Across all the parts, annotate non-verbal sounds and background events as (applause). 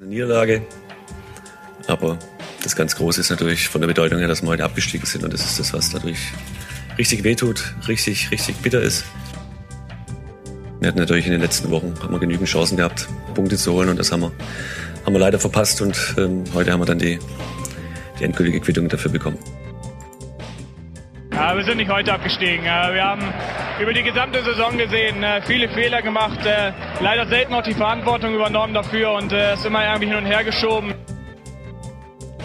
Eine Niederlage, aber das ganz Große ist natürlich von der Bedeutung her, dass wir heute abgestiegen sind und das ist das, was dadurch richtig wehtut, richtig, richtig bitter ist. Wir hatten natürlich in den letzten Wochen haben wir genügend Chancen gehabt, Punkte zu holen und das haben wir, haben wir leider verpasst und ähm, heute haben wir dann die, die endgültige Quittung dafür bekommen. Wir sind nicht heute abgestiegen. Wir haben über die gesamte Saison gesehen äh, viele Fehler gemacht, äh, leider selten auch die Verantwortung übernommen dafür und äh, es immer irgendwie hin und her geschoben.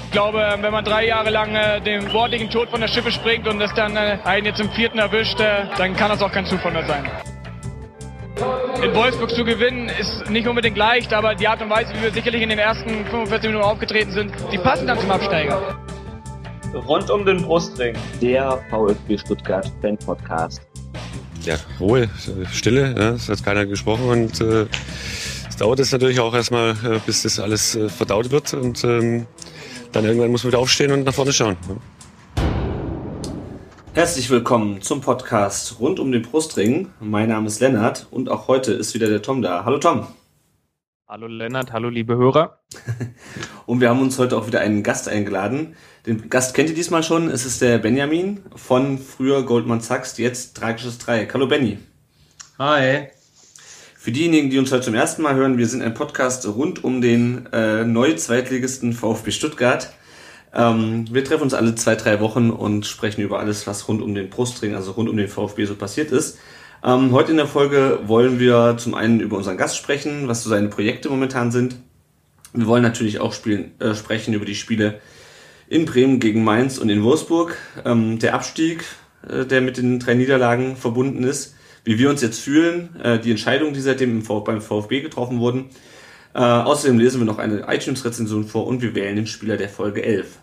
Ich glaube, wenn man drei Jahre lang den wortlichen Tod von der Schippe springt und es dann einen jetzt im vierten erwischt, dann kann das auch kein Zufall mehr sein. In Wolfsburg zu gewinnen ist nicht unbedingt leicht, aber die Art und Weise, wie wir sicherlich in den ersten 45 Minuten aufgetreten sind, die passen dann zum Absteiger. Rund um den Brustring. Der VfB Stuttgart Fan Podcast. Ja, Ruhe, Stille, ja, es hat keiner gesprochen und äh, es dauert jetzt natürlich auch erstmal, äh, bis das alles äh, verdaut wird und ähm, dann irgendwann muss man wieder aufstehen und nach vorne schauen. Ja. Herzlich willkommen zum Podcast rund um den Brustring. Mein Name ist Lennart und auch heute ist wieder der Tom da. Hallo Tom. Hallo Lennart, hallo liebe Hörer. (laughs) und wir haben uns heute auch wieder einen Gast eingeladen. Den Gast kennt ihr diesmal schon. Es ist der Benjamin von früher Goldman Sachs, jetzt Tragisches Dreieck. Hallo Benny. Hi. Für diejenigen, die uns heute zum ersten Mal hören, wir sind ein Podcast rund um den äh, Neu-Zweitligisten VfB Stuttgart. Ähm, wir treffen uns alle zwei, drei Wochen und sprechen über alles, was rund um den Brustring, also rund um den VfB so passiert ist. Ähm, heute in der Folge wollen wir zum einen über unseren Gast sprechen, was so seine Projekte momentan sind. Wir wollen natürlich auch spielen, äh, sprechen über die Spiele in Bremen gegen Mainz und in Wolfsburg. Ähm, der Abstieg, äh, der mit den drei Niederlagen verbunden ist, wie wir uns jetzt fühlen, äh, die Entscheidungen, die seitdem im beim VfB getroffen wurden. Äh, außerdem lesen wir noch eine iTunes-Rezension vor und wir wählen den Spieler der Folge 11.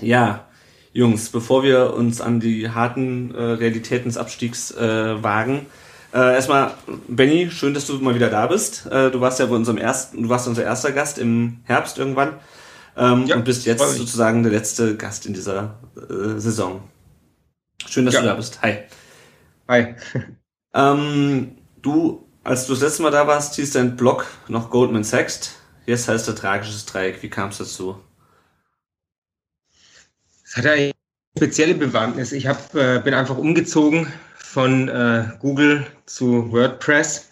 Ja, Jungs, bevor wir uns an die harten äh, Realitäten des Abstiegs äh, wagen, äh, erstmal, Benny, schön, dass du mal wieder da bist. Äh, du warst ja bei unserem ersten, du warst unser erster Gast im Herbst irgendwann ähm, ja, und bist jetzt sozusagen der letzte Gast in dieser äh, Saison. Schön, dass ja. du da bist. Hi. Hi. (laughs) ähm, du, als du das letzte Mal da warst, hieß dein Blog noch Goldman Sachs. Jetzt heißt er Tragisches Dreieck. Wie kam es dazu? Es hat eine spezielle Bewandtnis. Ich hab, äh, bin einfach umgezogen von äh, Google zu WordPress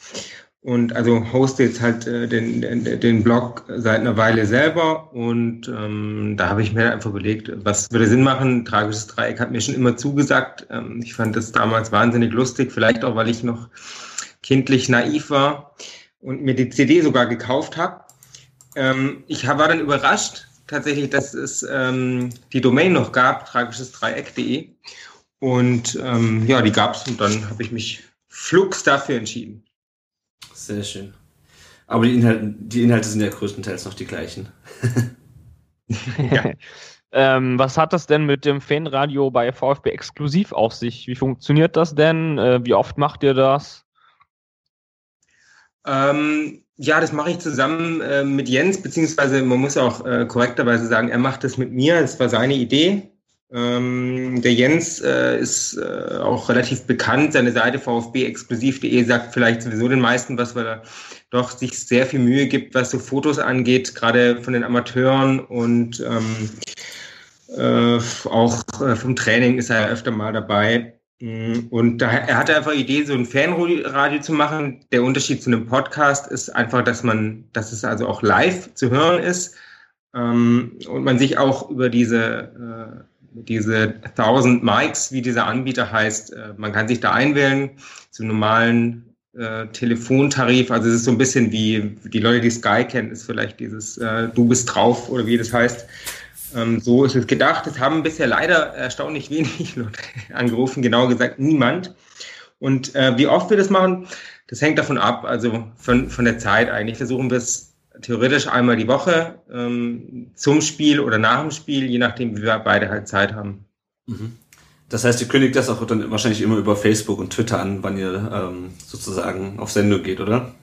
und also hoste jetzt halt äh, den, den, den Blog seit einer Weile selber und ähm, da habe ich mir einfach überlegt, was würde Sinn machen. Tragisches Dreieck hat mir schon immer zugesagt. Ähm, ich fand das damals wahnsinnig lustig, vielleicht auch, weil ich noch kindlich naiv war und mir die CD sogar gekauft habe. Ähm, ich war dann überrascht, tatsächlich, dass es ähm, die Domain noch gab, tragisches-dreieck.de. Und ähm, ja, die gab es und dann habe ich mich flugs dafür entschieden. Sehr schön. Aber die Inhalte, die Inhalte sind ja größtenteils noch die gleichen. (laughs) ja. ähm, was hat das denn mit dem Fanradio bei VfB exklusiv auf sich? Wie funktioniert das denn? Äh, wie oft macht ihr das? Ähm, ja, das mache ich zusammen äh, mit Jens, beziehungsweise man muss auch äh, korrekterweise sagen, er macht das mit mir. Das war seine Idee. Ähm, der Jens äh, ist äh, auch relativ bekannt. Seine Seite vfbexklusiv.de sagt vielleicht sowieso den meisten was, weil er doch sich sehr viel Mühe gibt, was so Fotos angeht, gerade von den Amateuren und ähm, äh, auch äh, vom Training ist er öfter mal dabei. Mm, und da, er hatte einfach die Idee, so ein Fanradio zu machen. Der Unterschied zu einem Podcast ist einfach, dass man, dass es also auch live zu hören ist ähm, und man sich auch über diese, äh, diese 1000 Mics, wie dieser Anbieter heißt, äh, man kann sich da einwählen zum normalen äh, Telefontarif. Also es ist so ein bisschen wie die Leute, die Sky kennen, ist vielleicht dieses äh, Du bist drauf oder wie das heißt. Ähm, so ist es gedacht. Es haben bisher leider erstaunlich wenig (laughs) Leute angerufen, genau gesagt niemand. Und äh, wie oft wir das machen, das hängt davon ab, also von, von der Zeit eigentlich. Versuchen wir es theoretisch einmal die Woche ähm, zum Spiel oder nach dem Spiel, je nachdem, wie wir beide halt Zeit haben. Mhm. Das heißt, ihr kündigt das auch dann wahrscheinlich immer über Facebook und Twitter an, wann ihr ähm, sozusagen auf Sendung geht, oder?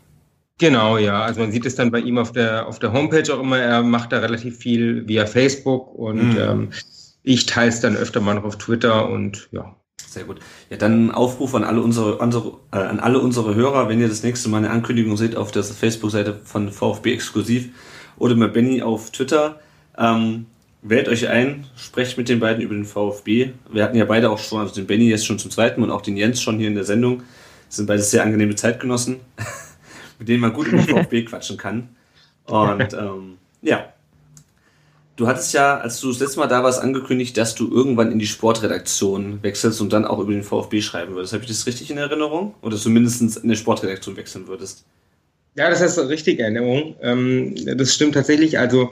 Genau, ja. Also man sieht es dann bei ihm auf der, auf der Homepage auch immer. Er macht da relativ viel via Facebook und mhm. ähm, ich teile es dann öfter mal noch auf Twitter und ja. Sehr gut. Ja, dann Aufruf an alle unsere, unsere äh, an alle unsere Hörer, wenn ihr das nächste Mal eine Ankündigung seht auf der Facebook-Seite von VfB Exklusiv oder mit Benny auf Twitter. Ähm, wählt euch ein, sprecht mit den beiden über den VfB. Wir hatten ja beide auch schon, also den Benny jetzt schon zum zweiten und auch den Jens schon hier in der Sendung. Das sind beide sehr angenehme Zeitgenossen, (laughs) mit denen man gut über (laughs) VfB quatschen kann. Und ähm, ja, du hattest ja, als du das letzte Mal da warst, angekündigt, dass du irgendwann in die Sportredaktion wechselst und dann auch über den VfB schreiben würdest. Habe ich das richtig in Erinnerung? Oder dass du mindestens in der Sportredaktion wechseln würdest? Ja, das ist richtig Erinnerung. Ähm, das stimmt tatsächlich. Also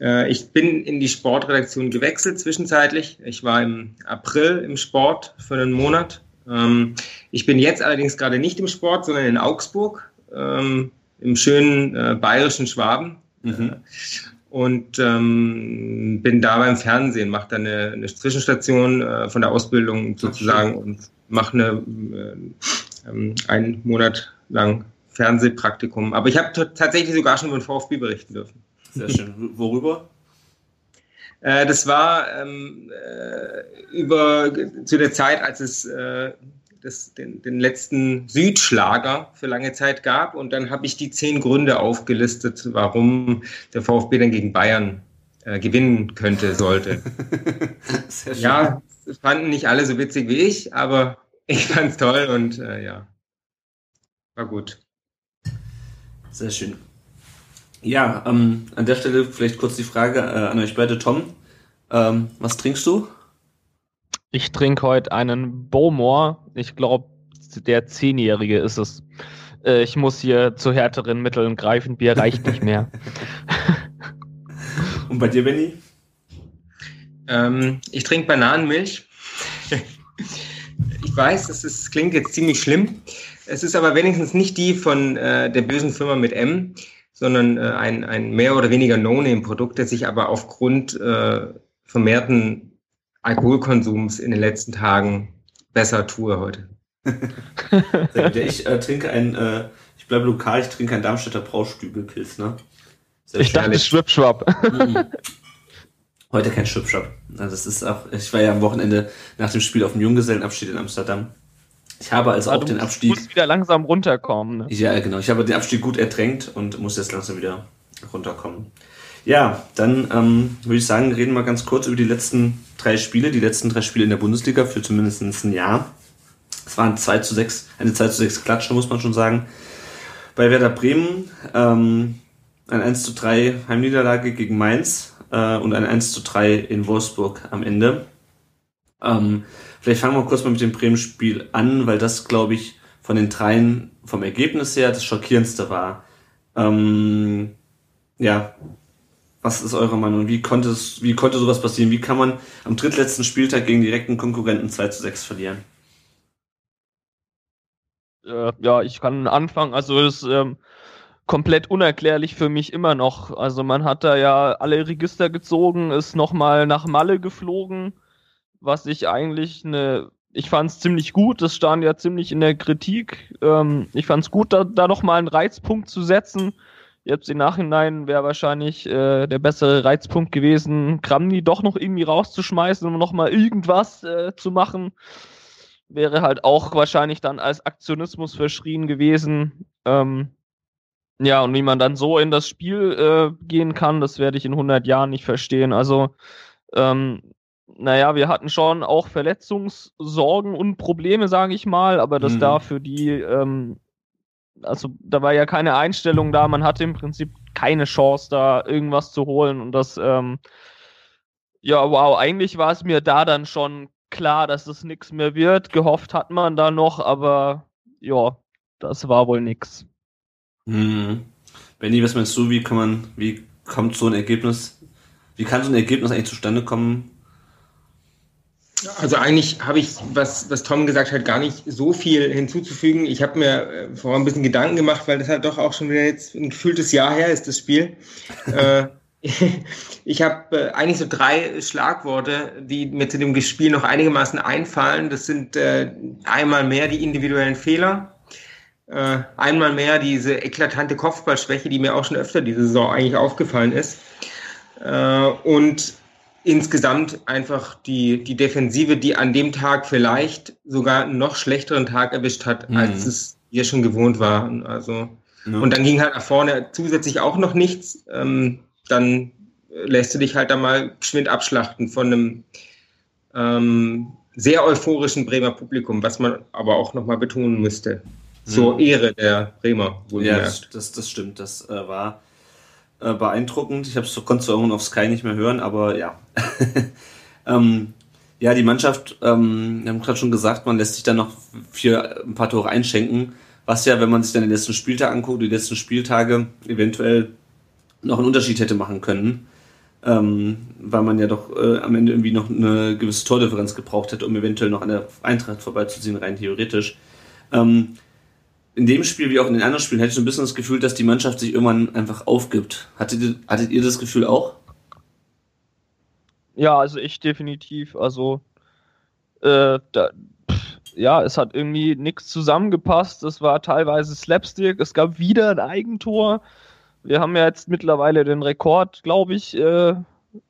äh, ich bin in die Sportredaktion gewechselt zwischenzeitlich. Ich war im April im Sport für einen Monat. Ähm, ich bin jetzt allerdings gerade nicht im Sport, sondern in Augsburg, ähm, im schönen äh, bayerischen Schwaben. Mhm. Äh, und ähm, bin da beim Fernsehen, mache da eine, eine Zwischenstation äh, von der Ausbildung sozusagen und mache eine, äh, ähm, einen Monat lang Fernsehpraktikum. Aber ich habe tatsächlich sogar schon über den VfB berichten dürfen. Sehr schön. Worüber? Äh, das war ähm, äh, über zu der Zeit, als es äh, das, den, den letzten Südschlager für lange Zeit gab. Und dann habe ich die zehn Gründe aufgelistet, warum der VfB dann gegen Bayern äh, gewinnen könnte, sollte. (laughs) ja, fanden nicht alle so witzig wie ich, aber (laughs) ich fand es toll und äh, ja, war gut. Sehr schön. Ja, ähm, an der Stelle vielleicht kurz die Frage äh, an euch beide, Tom. Ähm, was trinkst du? Ich trinke heute einen Bowmore. Ich glaube, der Zehnjährige ist es. Äh, ich muss hier zu härteren Mitteln greifen. Bier reicht nicht mehr. (laughs) Und bei dir, Benny? Ähm, ich trinke Bananenmilch. ich weiß, es ist, klingt jetzt ziemlich schlimm. Es ist aber wenigstens nicht die von äh, der bösen Firma mit M, sondern äh, ein, ein mehr oder weniger No-Name-Produkt, das sich aber aufgrund äh, vermehrten Alkoholkonsums in den letzten Tagen besser tue heute. (laughs) ich äh, trinke ein, äh, ich bleibe lokal, ich trinke ein Darmstädter Braustübelpilz, ne? Sehr ich dachte Schwipschwapp. Mhm. (laughs) Heute kein Schwipschwapp. Also das ist auch, ich war ja am Wochenende nach dem Spiel auf dem Junggesellenabschied in Amsterdam. Ich habe also auch den Abstieg. Du musst wieder langsam runterkommen. Ne? Ja, genau. Ich habe den Abstieg gut ertränkt und muss jetzt langsam wieder runterkommen. Ja, dann ähm, würde ich sagen, reden wir ganz kurz über die letzten drei Spiele, die letzten drei Spiele in der Bundesliga für zumindest ein Jahr. Es waren 2 zu 6, eine 2 zu 6 Klatsche, muss man schon sagen. Bei Werder Bremen ähm, ein 1 zu 3 Heimniederlage gegen Mainz äh, und ein 1 zu 3 in Wolfsburg am Ende. Ähm, Vielleicht fangen wir kurz mal mit dem Bremen-Spiel an, weil das, glaube ich, von den dreien vom Ergebnis her das schockierendste war. Ähm, ja, was ist eure Meinung? Wie konnte, es, wie konnte sowas passieren? Wie kann man am drittletzten Spieltag gegen direkten Konkurrenten 2 zu 6 verlieren? Äh, ja, ich kann anfangen. Also das ist ähm, komplett unerklärlich für mich immer noch. Also man hat da ja alle Register gezogen, ist nochmal nach Malle geflogen was ich eigentlich eine, ich fand es ziemlich gut, das stand ja ziemlich in der Kritik. Ähm, ich fand es gut, da, da noch mal einen Reizpunkt zu setzen. Jetzt im Nachhinein wäre wahrscheinlich äh, der bessere Reizpunkt gewesen, Kramni doch noch irgendwie rauszuschmeißen, um noch mal irgendwas äh, zu machen. Wäre halt auch wahrscheinlich dann als Aktionismus verschrien gewesen. Ähm, ja, und wie man dann so in das Spiel äh, gehen kann, das werde ich in 100 Jahren nicht verstehen. Also ähm, naja, wir hatten schon auch Verletzungssorgen und Probleme, sage ich mal, aber das mhm. da für die, ähm, also da war ja keine Einstellung da, man hatte im Prinzip keine Chance, da irgendwas zu holen und das, ähm, ja, wow, eigentlich war es mir da dann schon klar, dass es nichts mehr wird. Gehofft hat man da noch, aber ja, das war wohl nix. Mhm. Benny, was meinst du, wie kann man, wie kommt so ein Ergebnis, wie kann so ein Ergebnis eigentlich zustande kommen, also eigentlich habe ich, was, was Tom gesagt hat, gar nicht so viel hinzuzufügen. Ich habe mir äh, vorher ein bisschen Gedanken gemacht, weil das halt doch auch schon wieder jetzt ein gefühltes Jahr her ist, das Spiel. (laughs) äh, (laughs) ich habe äh, eigentlich so drei Schlagworte, die mir zu dem Spiel noch einigermaßen einfallen. Das sind einmal mehr die individuellen Fehler, einmal mehr diese eklatante Kopfballschwäche, die mir auch schon öfter diese Saison eigentlich aufgefallen ist. Und insgesamt einfach die, die Defensive, die an dem Tag vielleicht sogar einen noch schlechteren Tag erwischt hat, mhm. als es wir schon gewohnt waren. Also, ja. und dann ging halt nach vorne zusätzlich auch noch nichts. Ähm, dann lässt du dich halt da mal geschwind abschlachten von einem ähm, sehr euphorischen Bremer Publikum, was man aber auch nochmal betonen müsste. Zur mhm. Ehre der Bremer, Ja, das, das stimmt. Das äh, war äh, beeindruckend. Ich konnte es irgendwann auf Sky nicht mehr hören, aber ja. (laughs) ähm, ja, die Mannschaft, ähm, wir haben gerade schon gesagt, man lässt sich dann noch für ein paar Tore einschenken, was ja, wenn man sich dann den letzten Spieltag anguckt, die letzten Spieltage eventuell noch einen Unterschied hätte machen können ähm, weil man ja doch äh, am Ende irgendwie noch eine gewisse Tordifferenz gebraucht hätte, um eventuell noch an der Eintracht vorbeizuziehen, rein theoretisch. Ähm, in dem Spiel wie auch in den anderen Spielen hätte ich ein bisschen das Gefühl, dass die Mannschaft sich irgendwann einfach aufgibt. Hattet ihr, hattet ihr das Gefühl auch? Ja, also ich definitiv. Also äh, da, ja, es hat irgendwie nichts zusammengepasst. Es war teilweise Slapstick. Es gab wieder ein Eigentor. Wir haben ja jetzt mittlerweile den Rekord, glaube ich, äh,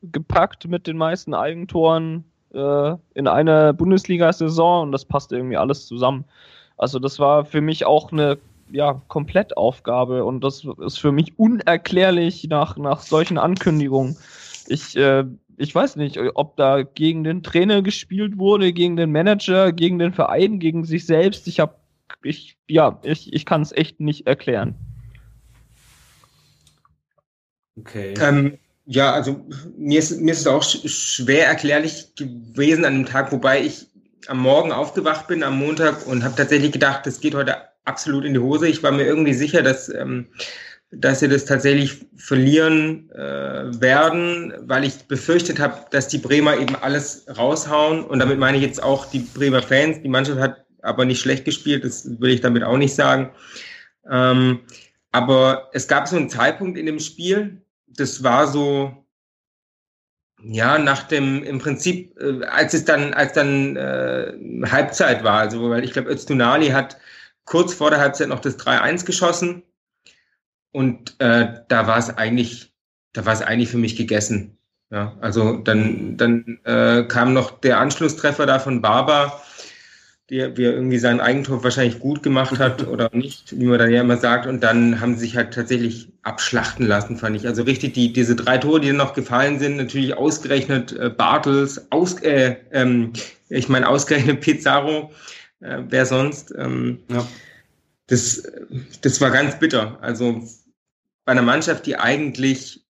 gepackt mit den meisten Eigentoren äh, in einer Bundesliga-Saison und das passt irgendwie alles zusammen. Also das war für mich auch eine ja, Komplettaufgabe und das ist für mich unerklärlich nach, nach solchen Ankündigungen. Ich, äh, ich weiß nicht, ob da gegen den Trainer gespielt wurde, gegen den Manager, gegen den Verein, gegen sich selbst. Ich habe, ich, ja, ich, ich kann es echt nicht erklären. Okay. Ähm, ja, also mir ist, mir ist es auch schwer erklärlich gewesen an dem Tag, wobei ich am Morgen aufgewacht bin, am Montag, und habe tatsächlich gedacht, das geht heute absolut in die Hose. Ich war mir irgendwie sicher, dass, ähm, dass sie das tatsächlich verlieren äh, werden, weil ich befürchtet habe, dass die Bremer eben alles raushauen. Und damit meine ich jetzt auch die Bremer Fans. Die Mannschaft hat aber nicht schlecht gespielt, das will ich damit auch nicht sagen. Ähm, aber es gab so einen Zeitpunkt in dem Spiel, das war so, ja, nach dem, im Prinzip, äh, als es dann, als dann äh, Halbzeit war, also weil ich glaube, Öztunali hat kurz vor der Halbzeit noch das 3-1 geschossen und äh, da war es eigentlich, da war es eigentlich für mich gegessen. Ja, also dann, dann äh, kam noch der Anschlusstreffer da von Barber der, wie er irgendwie sein Eigentor wahrscheinlich gut gemacht hat (laughs) oder nicht, wie man dann ja immer sagt. Und dann haben sie sich halt tatsächlich abschlachten lassen, fand ich. Also richtig, die, diese drei Tore, die noch gefallen sind, natürlich ausgerechnet äh, Bartels, aus, äh, ähm, ich meine ausgerechnet Pizarro, äh, wer sonst. Ähm, ja. das, das war ganz bitter. Also bei einer Mannschaft, die eigentlich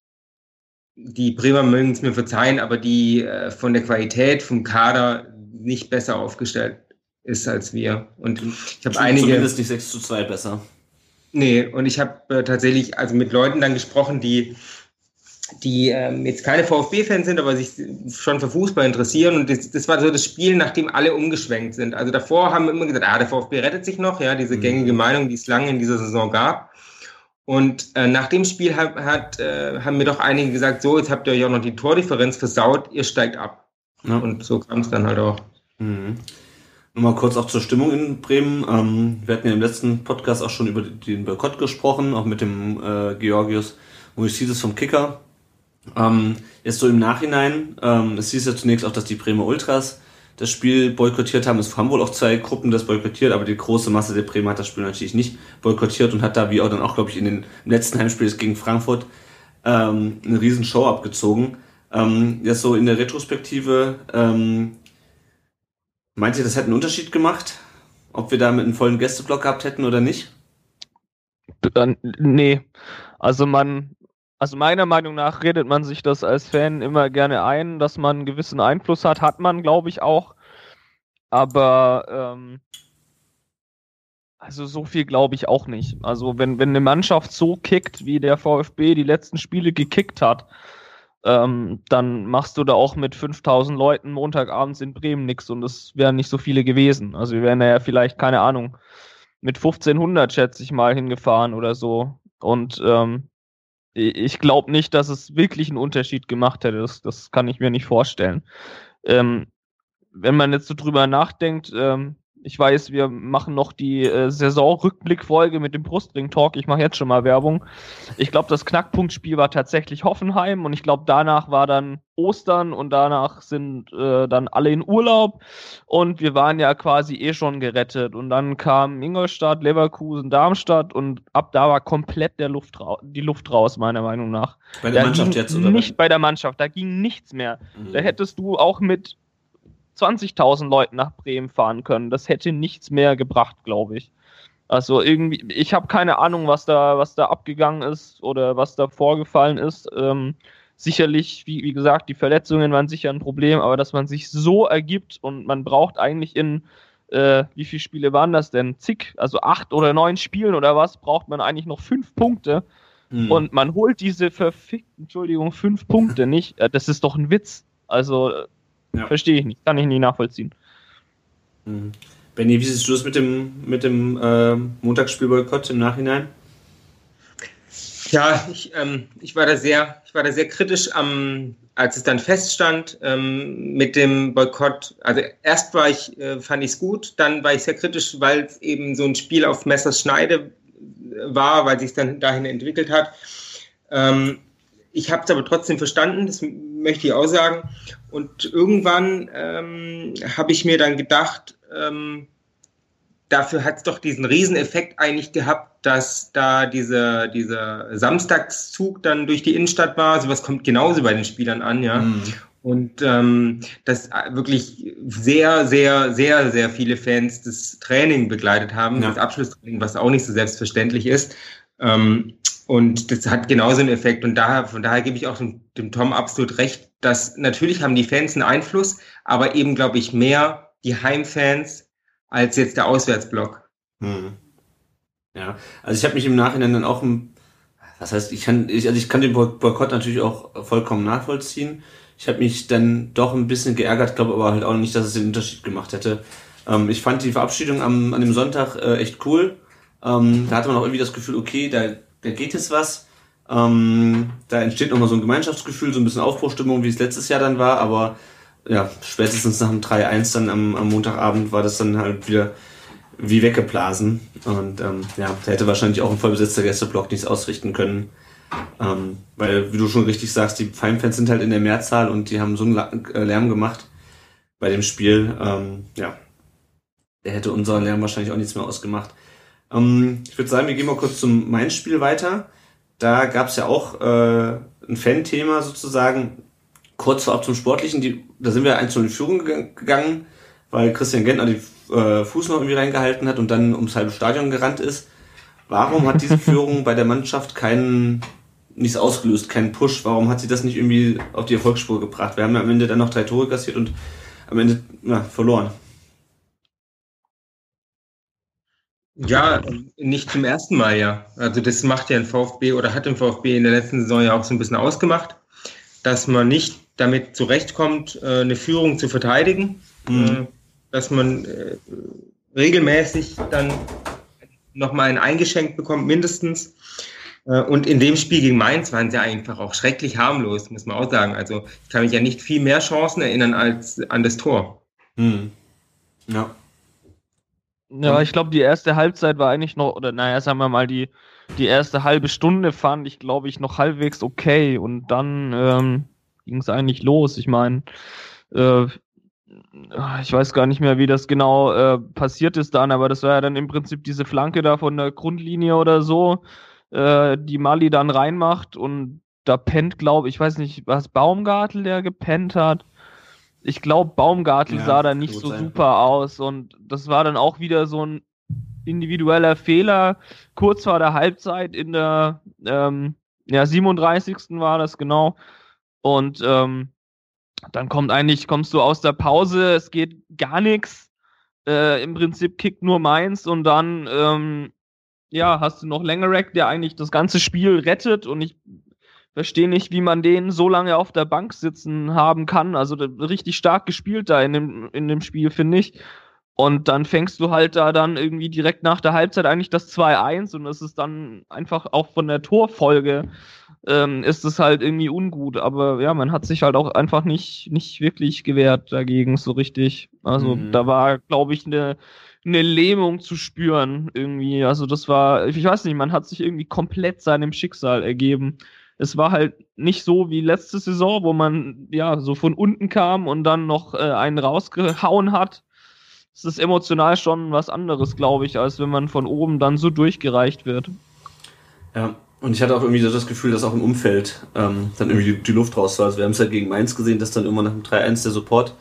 die Bremer mögen es mir verzeihen, aber die äh, von der Qualität vom Kader nicht besser aufgestellt ist als wir. Und ich habe einige. Zumindest nicht 6 zu 2 besser. Nee, und ich habe äh, tatsächlich also mit Leuten dann gesprochen, die die ähm, jetzt keine VfB-Fans sind, aber sich schon für Fußball interessieren. Und das, das war so das Spiel, nachdem alle umgeschwenkt sind. Also davor haben wir immer gesagt, ah, der VfB rettet sich noch, ja, diese mhm. gängige Meinung, die es lange in dieser Saison gab. Und äh, nach dem Spiel hat, hat, äh, haben mir doch einige gesagt, so, jetzt habt ihr euch auch noch die Tordifferenz versaut, ihr steigt ab. Ja. Und so kam es dann halt auch. Mhm. Nochmal kurz auch zur Stimmung in Bremen. Ähm, wir hatten ja im letzten Podcast auch schon über den Boykott gesprochen, auch mit dem äh, Georgios Moisides vom Kicker. Ähm, jetzt so im Nachhinein, ähm, es hieß ja zunächst auch, dass die Bremer Ultras das Spiel boykottiert haben. Es haben wohl auch zwei Gruppen das boykottiert, aber die große Masse der Bremer hat das Spiel natürlich nicht boykottiert und hat da, wie auch dann auch, glaube ich, in den im letzten Heimspiel gegen Frankfurt ähm, eine riesen Show abgezogen. Ähm, jetzt so in der Retrospektive, ähm, Meint ihr, das hätte einen Unterschied gemacht? Ob wir da mit einem vollen Gästeblock gehabt hätten oder nicht? Nee. Also man, also meiner Meinung nach redet man sich das als Fan immer gerne ein, dass man einen gewissen Einfluss hat, hat man, glaube ich, auch. Aber ähm, also so viel glaube ich auch nicht. Also wenn, wenn eine Mannschaft so kickt, wie der VfB die letzten Spiele gekickt hat, ähm, dann machst du da auch mit 5000 Leuten Montagabends in Bremen nichts und es wären nicht so viele gewesen. Also wir wären ja vielleicht, keine Ahnung, mit 1500 schätze ich mal hingefahren oder so. Und ähm, ich glaube nicht, dass es wirklich einen Unterschied gemacht hätte. Das, das kann ich mir nicht vorstellen. Ähm, wenn man jetzt so drüber nachdenkt, ähm, ich weiß, wir machen noch die äh, Saisonrückblickfolge mit dem Brustring-Talk. Ich mache jetzt schon mal Werbung. Ich glaube, das Knackpunktspiel war tatsächlich Hoffenheim und ich glaube, danach war dann Ostern und danach sind äh, dann alle in Urlaub und wir waren ja quasi eh schon gerettet. Und dann kam Ingolstadt, Leverkusen, Darmstadt und ab da war komplett der Luft die Luft raus, meiner Meinung nach. Bei der da Mannschaft jetzt, oder? Nicht bei der Mannschaft, da ging nichts mehr. Mhm. Da hättest du auch mit 20.000 Leuten nach Bremen fahren können. Das hätte nichts mehr gebracht, glaube ich. Also irgendwie, ich habe keine Ahnung, was da, was da abgegangen ist oder was da vorgefallen ist. Ähm, sicherlich, wie, wie gesagt, die Verletzungen waren sicher ein Problem, aber dass man sich so ergibt und man braucht eigentlich in, äh, wie viele Spiele waren das denn? Zig, also acht oder neun Spielen oder was, braucht man eigentlich noch fünf Punkte. Mhm. Und man holt diese verfickten, Entschuldigung, fünf Punkte nicht. Äh, Das ist doch ein Witz. Also, Ja. verstehe ich nicht. Kann ich nie nachvollziehen. Mhm. Benny, wie siehst du es mit dem, mit dem ähm, Montagsspielboykott im Nachhinein? Ja, ich, ähm, ich war da sehr, ich war da sehr kritisch am, als es dann feststand ähm, mit dem Boykott. Also erst war ich, äh, fand ich es gut, dann war ich sehr kritisch, weil es eben so ein Spiel auf Messers Schneide äh, war, weil sich dann dahin entwickelt hat. Ähm, ich habe es aber trotzdem verstanden, das möchte ich auch sagen. Und irgendwann ähm, habe ich mir dann gedacht, ähm, dafür hat es doch diesen Rieseneffekt eigentlich gehabt, dass da dieser, dieser Samstagszug dann durch die Innenstadt war. Sowas kommt genauso bei den Spielern an, ja. Mhm. Und ähm, dass wirklich sehr, sehr, sehr, sehr viele Fans das Training begleitet haben, Ja. das Abschlusstraining, was auch nicht so selbstverständlich ist. Ähm, und das hat genauso einen Effekt. Und daher, von daher gebe ich auch dem, dem Tom absolut recht, dass natürlich haben die Fans einen Einfluss, aber eben, glaube ich, mehr die Heimfans als jetzt der Auswärtsblock. Hm. Ja, also ich habe mich im Nachhinein dann auch, was heißt, ich kann, ich, also ich kann den Boy- Boykott natürlich auch vollkommen nachvollziehen. Ich habe mich dann doch ein bisschen geärgert, glaube aber halt auch nicht, dass es den Unterschied gemacht hätte. Ähm, ich fand die Verabschiedung am, an dem Sonntag äh, echt cool. Ähm, da hatte man auch irgendwie das Gefühl, okay, da, da geht es was. Ähm, da entsteht nochmal so ein Gemeinschaftsgefühl, so ein bisschen Aufbruchstimmung, wie es letztes Jahr dann war, aber ja, spätestens nach dem 3-1 dann am, am Montagabend war das dann halt wieder wie weggeblasen. Und ähm, ja, da hätte wahrscheinlich auch ein vollbesetzter Gästeblock nichts ausrichten können. Ähm, weil, wie du schon richtig sagst, die Feindfans sind halt in der Mehrzahl und die haben so einen äh, Lärm gemacht bei dem Spiel. Ähm, ja, der hätte unser Lärm wahrscheinlich auch nichts mehr ausgemacht. Ähm, ich würde sagen, wir gehen mal kurz zum Main-Spiel weiter. Da gab es ja auch äh, ein Fan-Thema sozusagen. Kurz vorab zum Sportlichen, die, da sind wir 1 in Führung gegangen- gegangen, weil Christian Gentner die äh, Fuß noch irgendwie reingehalten hat und dann ums halbe Stadion gerannt ist. Warum hat diese (laughs) Führung bei der Mannschaft keinen, nichts ausgelöst, keinen Push? Warum hat sie das nicht irgendwie auf die Erfolgsspur gebracht? Wir haben ja am Ende dann noch drei Tore kassiert und am Ende ja, verloren. Ja, nicht zum ersten Mal, ja. Also das macht ja ein VfB oder hat im VfB in der letzten Saison ja auch so ein bisschen ausgemacht, dass man nicht damit zurechtkommt, äh, eine Führung zu verteidigen, Mhm. äh, dass man äh, regelmäßig dann nochmal einen eingeschenkt bekommt, mindestens. Und in dem Spiel gegen Mainz waren sie einfach auch schrecklich harmlos, muss man auch sagen. Also ich kann mich ja nicht viel mehr Chancen erinnern als an das Tor. Hm. Ja. Ja, ich glaube, die erste Halbzeit war eigentlich noch, oder naja, sagen wir mal, die, die erste halbe Stunde fand ich, glaube ich, noch halbwegs okay. Und dann ähm, ging es eigentlich los. Ich meine, äh, ich weiß gar nicht mehr, wie das genau äh, passiert ist dann, aber das war ja dann im Prinzip diese Flanke da von der Grundlinie oder so, äh, die Mali dann reinmacht und da pennt, glaube ich, ich weiß nicht, was Baumgartel, der gepennt hat. Ich glaube, Baumgartel Ja, sah da nicht so sein. super aus und das war dann auch wieder so ein individueller Fehler kurz vor der Halbzeit in der ähm, ja, 37. war das genau. Und ähm, dann kommt eigentlich, kommst du aus der Pause, es geht gar nichts. Äh, Im Prinzip kickt nur Mainz und dann ähm, ja, hast du noch Längerack, der eigentlich das ganze Spiel rettet und ich verstehe nicht, wie man den so lange auf der Bank sitzen haben kann. Also richtig stark gespielt da in dem, in dem Spiel, finde ich. Und dann fängst du halt da dann irgendwie direkt nach der Halbzeit eigentlich das 2-1 und das ist dann einfach auch von der Torfolge ähm, ist es halt irgendwie ungut. Aber ja, man hat sich halt auch einfach nicht, nicht wirklich gewehrt dagegen, so richtig. Also mhm. da war, glaube ich, eine eine Lähmung zu spüren irgendwie. Also das war, ich weiß nicht, man hat sich irgendwie komplett seinem Schicksal ergeben. Es war halt nicht so wie letzte Saison, wo man ja so von unten kam und dann noch äh, einen rausgehauen hat. Es ist emotional schon was anderes, glaube ich, als wenn man von oben dann so durchgereicht wird. Ja, und ich hatte auch irgendwie das Gefühl, dass auch im Umfeld ähm, dann irgendwie die, die Luft raus war. Also wir haben es halt gegen Mainz gesehen, dass dann irgendwann nach dem 3-1 der Support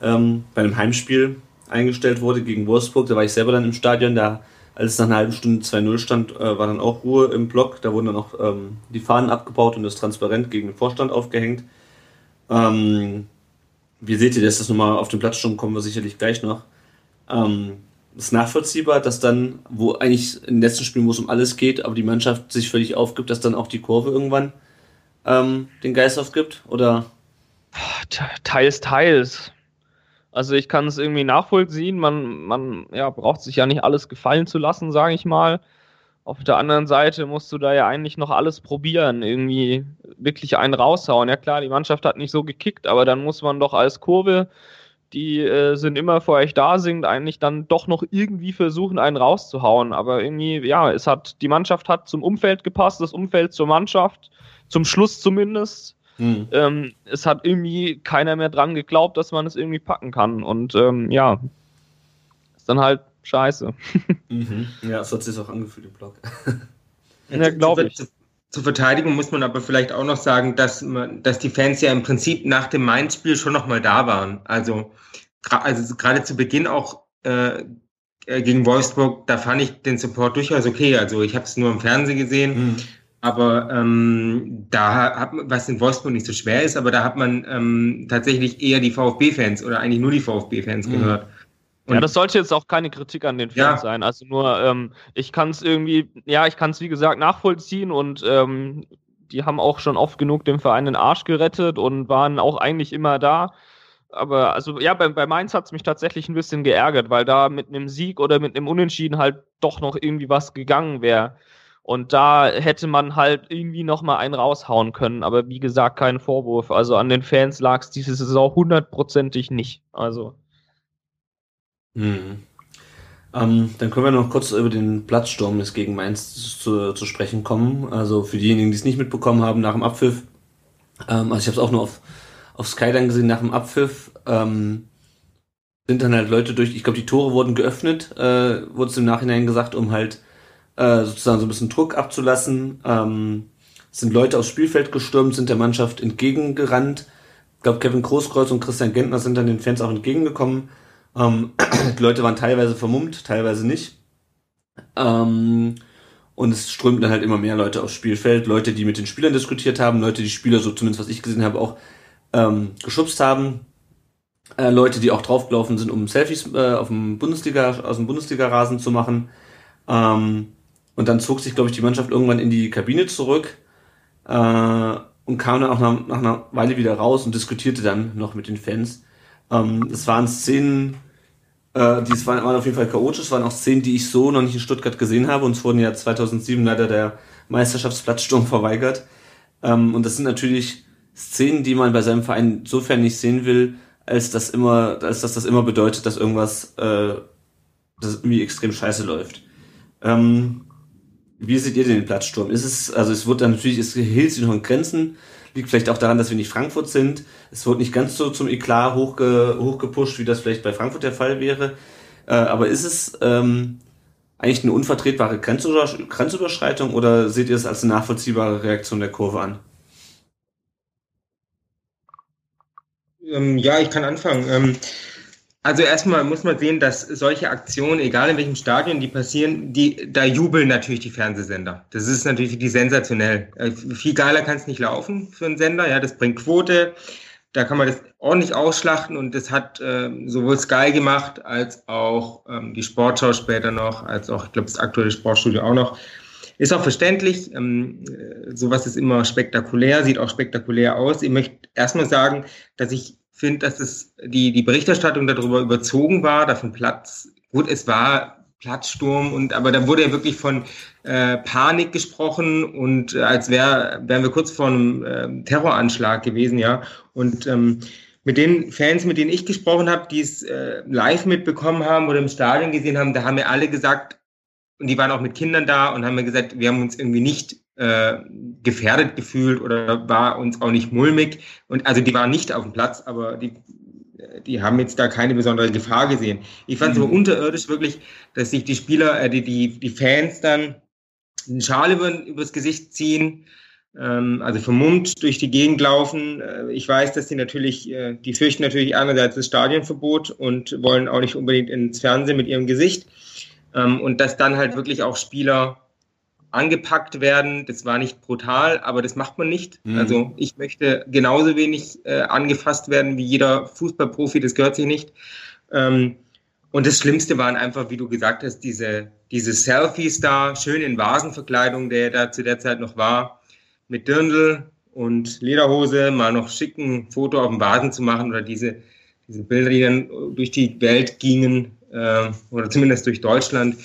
ähm, bei einem Heimspiel eingestellt wurde gegen Wolfsburg. Da war ich selber dann im Stadion. Da, als es nach einer halben Stunde 2-0 stand, äh, war dann auch Ruhe im Block. Da wurden dann auch ähm, die Fahnen abgebaut und das transparent gegen den Vorstand aufgehängt. Ähm, wie seht ihr das? Das nochmal auf den Platzsturm kommen wir sicherlich gleich noch. Ähm, ist nachvollziehbar, dass dann, wo eigentlich den letzten Spielen, wo es um alles geht, aber die Mannschaft sich völlig aufgibt, dass dann auch die Kurve irgendwann ähm, den Geist aufgibt? Oder? Teils, teils. Also ich kann es irgendwie nachvollziehen. Man, man ja, braucht sich ja nicht alles gefallen zu lassen, sage ich mal. Auf der anderen Seite musst du da ja eigentlich noch alles probieren, irgendwie wirklich einen raushauen. Ja klar, die Mannschaft hat nicht so gekickt, aber dann muss man doch als Kurve, die äh, sind immer vor euch da sind, eigentlich dann doch noch irgendwie versuchen, einen rauszuhauen. Aber irgendwie, ja, es hat, die Mannschaft hat zum Umfeld gepasst, das Umfeld zur Mannschaft, zum Schluss zumindest. Mhm. Ähm, es hat irgendwie keiner mehr dran geglaubt, dass man es irgendwie packen kann. Und ähm, ja, ist dann halt scheiße. (laughs) Mhm. Ja, so hat sich auch angefühlt im Blog. (laughs) ja, glaube ich. Zur Verteidigung muss man aber vielleicht auch noch sagen, dass, man, dass die Fans ja im Prinzip nach dem Mainz-Spiel schon nochmal da waren. Also, also gerade zu Beginn auch äh, äh, gegen Wolfsburg, da fand ich den Support durchaus okay. Also ich habe es nur im Fernsehen gesehen. Mhm. Aber ähm, da hat man, was in Wolfsburg nicht so schwer ist, aber da hat man ähm, tatsächlich eher die VfB-Fans oder eigentlich nur die VfB-Fans mhm. gehört. Und ja, das sollte jetzt auch keine Kritik an den Fans ja. sein. Also nur, ähm, ich kann es irgendwie, ja, ich kann es wie gesagt nachvollziehen und ähm, die haben auch schon oft genug dem Verein den Arsch gerettet und waren auch eigentlich immer da. Aber also ja, bei, bei Mainz hat es mich tatsächlich ein bisschen geärgert, weil da mit einem Sieg oder mit einem Unentschieden halt doch noch irgendwie was gegangen wäre. Und da hätte man halt irgendwie noch mal einen raushauen können. Aber wie gesagt, kein Vorwurf. Also an den Fans lag es diese Saison hundertprozentig nicht. Also. Mhm. Ähm, dann können wir noch kurz über den Platzsturm des gegen Mainz zu, zu sprechen kommen. Also für diejenigen, die es nicht mitbekommen haben, nach dem Abpfiff, ähm, also ich habe es auch nur auf, auf Sky dann gesehen, nach dem Abpfiff ähm, sind dann halt Leute durch, ich glaube, die Tore wurden geöffnet, äh, wurde es im Nachhinein gesagt, um halt äh, sozusagen so ein bisschen Druck abzulassen. Ähm, sind Leute aufs Spielfeld gestürmt, sind der Mannschaft entgegengerannt. Ich glaube, Kevin Großkreuz und Christian Gentner sind dann den Fans auch entgegengekommen. Ähm, (clears throat) die Leute waren teilweise vermummt, teilweise nicht. Ähm, und es strömten dann halt immer mehr Leute aufs Spielfeld, Leute, die mit den Spielern diskutiert haben, Leute, die Spieler, so zumindest was ich gesehen habe, auch ähm, geschubst haben. Äh, Leute, die auch draufgelaufen sind, um Selfies äh, auf dem Bundesliga, aus dem Bundesliga-Rasen zu machen. Ähm, und dann zog sich, glaube ich, die Mannschaft irgendwann in die Kabine zurück äh, und kam dann auch nach, nach, einer Weile wieder raus und diskutierte dann noch mit den Fans. Ähm, es waren Szenen, äh, die waren, waren auf jeden Fall chaotisch, es waren auch Szenen, die ich so noch nicht in Stuttgart gesehen habe. Uns wurden ja 2007 leider der Meisterschaftsplatzsturm verweigert. Ähm, und das sind natürlich Szenen, die man bei seinem Verein insofern nicht sehen will, als dass immer, als dass das immer bedeutet, dass irgendwas, äh, dass irgendwie extrem scheiße läuft. Ähm, wie seht ihr den Platzsturm? Ist es, also es wird dann natürlich, es hielt sich noch in Grenzen, liegt vielleicht auch daran, dass wir nicht Frankfurt sind. Es wird nicht ganz so zum Eklat hochge, hochgepusht, wie das vielleicht bei Frankfurt der Fall wäre. Äh, aber ist es ähm, eigentlich eine unvertretbare Grenzüberschreitung oder seht ihr es als eine nachvollziehbare Reaktion der Kurve an? Ähm, ja, ich kann anfangen. Ähm, also erstmal muss man sehen, dass solche Aktionen, egal in welchem Stadion die passieren, die, da jubeln natürlich die Fernsehsender. Das ist natürlich die sensationell. Äh, viel geiler kann es nicht laufen für einen Sender. Ja, das bringt Quote. Da kann man das ordentlich ausschlachten und das hat äh, sowohl Sky gemacht als auch ähm, die Sportschau später noch, als auch, ich glaube, das aktuelle Sportstudio auch noch. Ist auch verständlich. Ähm, äh, sowas ist immer spektakulär, sieht auch spektakulär aus. Ich möchte erstmal sagen, dass ich finde, dass es die, die Berichterstattung darüber überzogen war, davon Platz. Gut, es war Platzsturm und aber da wurde ja wirklich von äh, Panik gesprochen und äh, als wär, wären wir kurz vor einem äh, Terroranschlag gewesen, ja. Und ähm, mit den Fans, mit denen ich gesprochen habe, die es äh, live mitbekommen haben oder im Stadion gesehen haben, da haben mir alle gesagt, und die waren auch mit Kindern da und haben mir gesagt, wir haben uns irgendwie nicht äh, gefährdet gefühlt oder war uns auch nicht mulmig. Und also die waren nicht auf dem Platz, aber die die haben jetzt da keine besondere Gefahr gesehen. Ich fand es mhm. aber unterirdisch wirklich, dass sich die Spieler, äh, die, die, die Fans dann einen Schal über, übers Gesicht ziehen, ähm, also vermummt durch die Gegend laufen. Äh, ich weiß, dass die natürlich, äh, die fürchten natürlich einerseits das Stadionverbot und wollen auch nicht unbedingt ins Fernsehen mit ihrem Gesicht. Ähm, und dass dann halt wirklich auch Spieler angepackt werden. Das war nicht brutal, aber das macht man nicht. Mhm. Also ich möchte genauso wenig äh, angefasst werden wie jeder Fußballprofi, das gehört sich nicht. Ähm, und das Schlimmste waren einfach, wie du gesagt hast, diese, diese Selfies da, schön in Vasenverkleidung, der da zu der Zeit noch war, mit Dirndl und Lederhose, mal noch schicken Foto auf dem Vasen zu machen oder diese, diese Bilder, die dann durch die Welt gingen, äh, oder zumindest durch Deutschland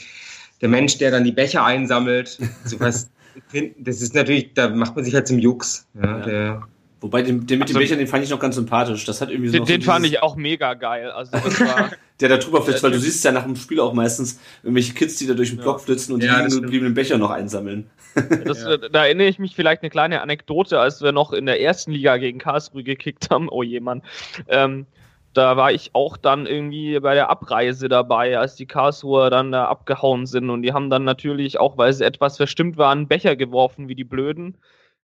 der Mensch, der dann die Becher einsammelt, sowas, (laughs) das ist natürlich, da macht man sich halt zum Jux. Ja, ja. Der, Wobei den, den mit also, den Bechern, den fand ich noch ganz sympathisch. Das hat irgendwie so Den, den fand ich auch mega geil. Also das (laughs) war der da drüber flitzt, weil du siehst ja nach dem Spiel auch meistens irgendwelche Kids, die da durch den Block flitzen und ja, die gebliebenen Becher noch einsammeln. Das, ja. (laughs) Da erinnere ich mich vielleicht eine kleine Anekdote, als wir noch in der ersten Liga gegen Karlsruhe gekickt haben. Oh jemand. Ähm, da war ich auch dann irgendwie bei der Abreise dabei, als die Karlsruher dann da abgehauen sind. Und die haben dann natürlich, auch weil sie etwas verstimmt waren, Becher geworfen wie die Blöden.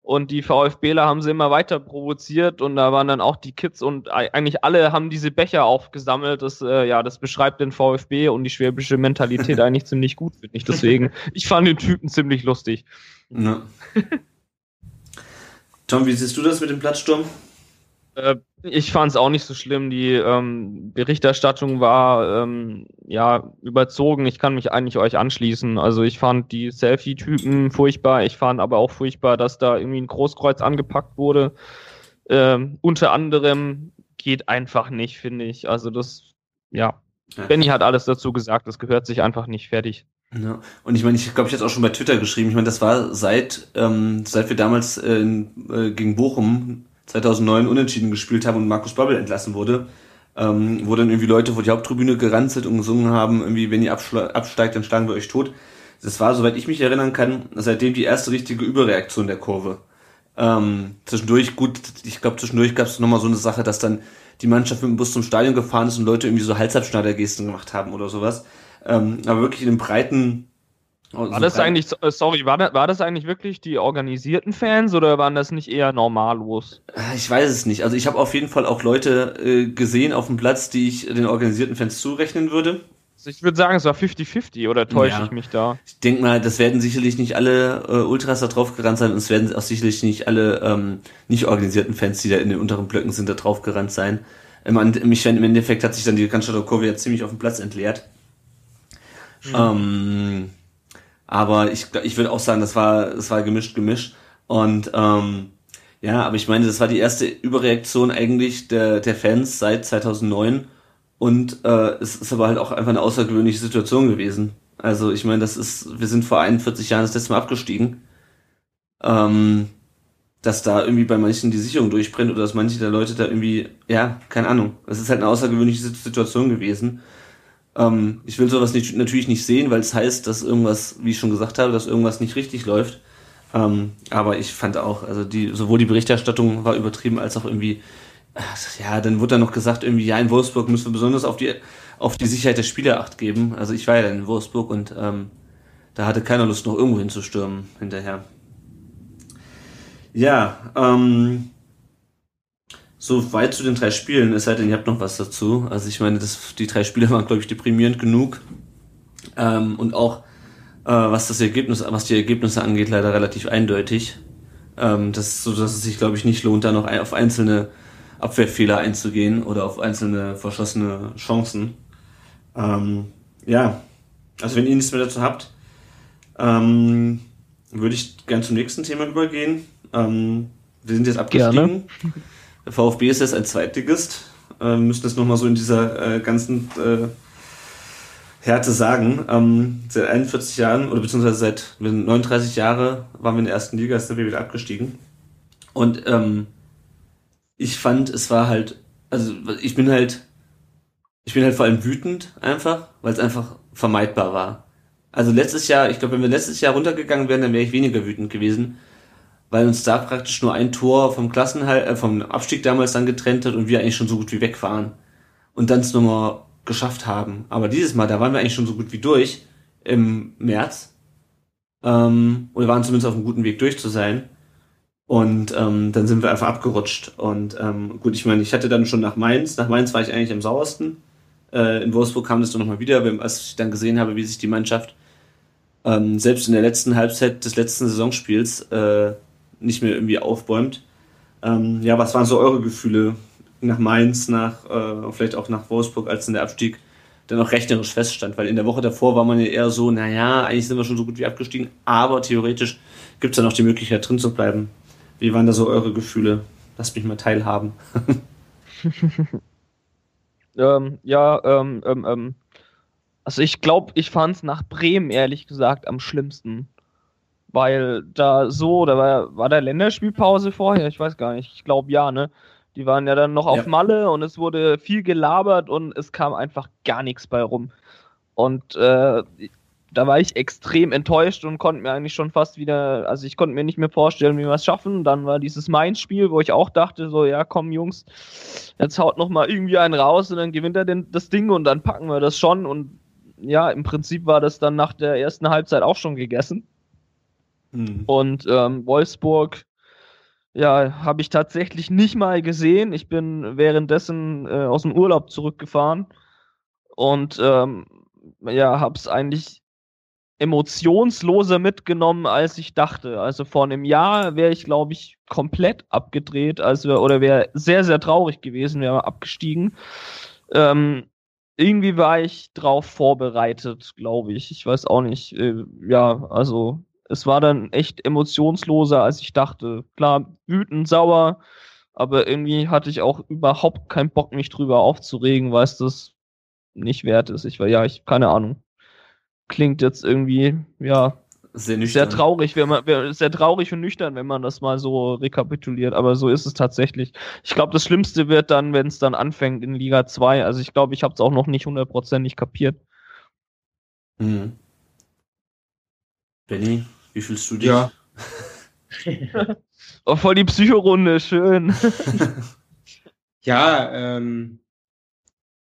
Und die VfBler haben sie immer weiter provoziert und da waren dann auch die Kids und eigentlich alle haben diese Becher aufgesammelt. Das, äh, ja, das beschreibt den VfB und die schwäbische Mentalität (laughs) eigentlich ziemlich gut, finde ich. Deswegen, ich fand den Typen ziemlich lustig. Ja. (laughs) Tom, wie siehst du das mit dem Platzsturm? Äh, ich fand es auch nicht so schlimm. Die ähm, Berichterstattung war ähm, ja überzogen. Ich kann mich eigentlich euch anschließen. Also ich fand die Selfie-Typen furchtbar. Ich fand aber auch furchtbar, dass da irgendwie ein Großkreuz angepackt wurde. Ähm, unter anderem geht einfach nicht, finde ich. Also das, ja. ja. Benny hat alles dazu gesagt. Das gehört sich einfach nicht fertig. Ja. Und ich meine, ich glaube, ich jetzt auch schon bei Twitter geschrieben. Ich meine, das war seit ähm, seit wir damals äh, äh, gegen Bochum 2009 unentschieden gespielt haben und Markus Babbel entlassen wurde, ähm, wo dann irgendwie Leute vor die Haupttribüne sind und gesungen haben, irgendwie, wenn ihr absteigt, dann schlagen wir euch tot. Das war, soweit ich mich erinnern kann, seitdem die erste richtige Überreaktion der Kurve. Ähm, zwischendurch, gut, ich glaube, zwischendurch gab es nochmal so eine Sache, dass dann die Mannschaft mit dem Bus zum Stadion gefahren ist und Leute irgendwie so Halsabschneidergesten gemacht haben oder sowas. Ähm, aber wirklich in einem breiten Oh, war das eigentlich, äh, sorry, war das, war das eigentlich wirklich die organisierten Fans oder waren das nicht eher normallos? Äh, ich weiß es nicht. Also ich habe auf jeden Fall auch Leute äh, gesehen auf dem Platz, die ich den organisierten Fans zurechnen würde. Also ich würde sagen, es war 50-50 oder täusche ja. ich mich da? Ich denke mal, das werden sicherlich nicht alle äh, Ultras da drauf gerannt sein und es werden auch sicherlich nicht alle ähm, nicht organisierten Fans, die da in den unteren Blöcken sind, da drauf gerannt sein. Im, Im Endeffekt hat sich dann die Cannstatter Kurve ja ziemlich auf dem Platz entleert. Mhm. Ähm, aber ich, ich würde auch sagen, das war, das war gemischt, gemischt. Und ähm, ja, aber ich meine, das war die erste Überreaktion eigentlich der, der Fans seit 2009. Und äh, es ist aber halt auch einfach eine außergewöhnliche Situation gewesen. Also ich meine, das ist, wir sind vor 41 Jahren das letzte Mal abgestiegen. Ähm, dass da irgendwie bei manchen die Sicherung durchbrennt oder dass manche der Leute da irgendwie, ja, keine Ahnung. Es ist halt eine außergewöhnliche Situation gewesen. Ähm, ich will sowas nicht, natürlich nicht sehen, weil es heißt, dass irgendwas, wie ich schon gesagt habe, dass irgendwas nicht richtig läuft. Ähm, aber ich fand auch, also die, sowohl die Berichterstattung war übertrieben, als auch irgendwie, ja, dann wurde dann noch gesagt, irgendwie, ja, in Wolfsburg müssen wir besonders auf die, auf die Sicherheit der Spieler acht geben. Also ich war ja in Wolfsburg und ähm, da hatte keiner Lust, noch irgendwo hinzustürmen hinterher. Ja, ähm, so weit zu den drei Spielen, es sei denn, ihr habt noch was dazu. Also ich meine, das, die drei Spiele waren, glaube ich, deprimierend genug. Ähm, und auch äh, was das Ergebnis, was die Ergebnisse angeht, leider relativ eindeutig. Ähm, das, so dass es sich, glaube ich, nicht lohnt, da noch ein, auf einzelne Abwehrfehler einzugehen oder auf einzelne verschossene Chancen. Ähm, ja, also wenn ihr nichts mehr dazu habt, ähm, würde ich gern zum nächsten Thema übergehen. Ähm, wir sind jetzt abgestiegen. Gerne. Der VfB ist jetzt ein Zweitligist. Äh, müssen das nochmal so in dieser äh, ganzen äh, Härte sagen. Ähm, seit 41 Jahren oder beziehungsweise seit 39 Jahre waren wir in der ersten Liga, sind wir wieder abgestiegen. Und ähm, ich fand, es war halt, also ich bin halt, ich bin halt vor allem wütend einfach, weil es einfach vermeidbar war. Also letztes Jahr, ich glaube, wenn wir letztes Jahr runtergegangen wären, dann wäre ich weniger wütend gewesen, weil uns da praktisch nur ein Tor vom Klassenhalt, äh, vom Abstieg damals dann getrennt hat und wir eigentlich schon so gut wie weg waren. Und dann es nochmal geschafft haben. Aber dieses Mal, da waren wir eigentlich schon so gut wie durch im März. Ähm, oder waren zumindest auf einem guten Weg durch zu sein. Und ähm, dann sind wir einfach abgerutscht. Und ähm, gut, ich meine, ich hatte dann schon nach Mainz, nach Mainz war ich eigentlich am sauersten. Äh, in Wolfsburg kam das dann nochmal wieder, als ich dann gesehen habe, wie sich die Mannschaft ähm, selbst in der letzten Halbzeit des letzten Saisonspiels äh, nicht mehr irgendwie aufbäumt. Ähm, ja, was waren so eure Gefühle nach Mainz, nach äh, vielleicht auch nach Wolfsburg, als in der Abstieg dann auch rechnerisch feststand? Weil in der Woche davor war man ja eher so, naja, eigentlich sind wir schon so gut wie abgestiegen, aber theoretisch gibt es ja noch die Möglichkeit drin zu bleiben. Wie waren da so eure Gefühle? Lasst mich mal teilhaben. (laughs) ähm, ja, ähm, ähm, ähm also ich glaube, ich fand es nach Bremen ehrlich gesagt am schlimmsten weil da so, da war, war da Länderspielpause vorher, ich weiß gar nicht, ich glaube ja, ne? Die waren ja dann noch auf ja. Malle und es wurde viel gelabert und es kam einfach gar nichts bei rum. Und äh, da war ich extrem enttäuscht und konnte mir eigentlich schon fast wieder, also ich konnte mir nicht mehr vorstellen, wie wir es schaffen. Dann war dieses Mainz-Spiel, wo ich auch dachte, so, ja, komm, Jungs, jetzt haut noch mal irgendwie einen raus und dann gewinnt er den, das Ding und dann packen wir das schon. Und ja, im Prinzip war das dann nach der ersten Halbzeit auch schon gegessen. Mhm. Und ähm, Wolfsburg, ja, habe ich tatsächlich nicht mal gesehen. Ich bin währenddessen äh, aus dem Urlaub zurückgefahren und ähm, ja, habe es eigentlich emotionsloser mitgenommen, als ich dachte. Also vor einem Jahr wäre ich, glaube ich, komplett abgedreht, also oder wäre sehr, sehr traurig gewesen, wäre abgestiegen. Ähm, irgendwie war ich drauf vorbereitet, glaube ich. Ich weiß auch nicht. Äh, ja, also es war dann echt emotionsloser, als ich dachte. Klar, wütend, sauer, aber irgendwie hatte ich auch überhaupt keinen Bock, mich drüber aufzuregen, weil es das nicht wert ist. Ich war, ja, ich, keine Ahnung. Klingt jetzt irgendwie, ja, sehr, sehr traurig, wenn man, sehr traurig und nüchtern, wenn man das mal so rekapituliert, aber so ist es tatsächlich. Ich glaube, das Schlimmste wird dann, wenn es dann anfängt in Liga 2. Also ich glaube, ich habe es auch noch nicht hundertprozentig kapiert. Mhm. Benny? Wie fühlst du dich? Ja. (laughs) oh, voll die Psychorunde, schön. (laughs) ja, ähm,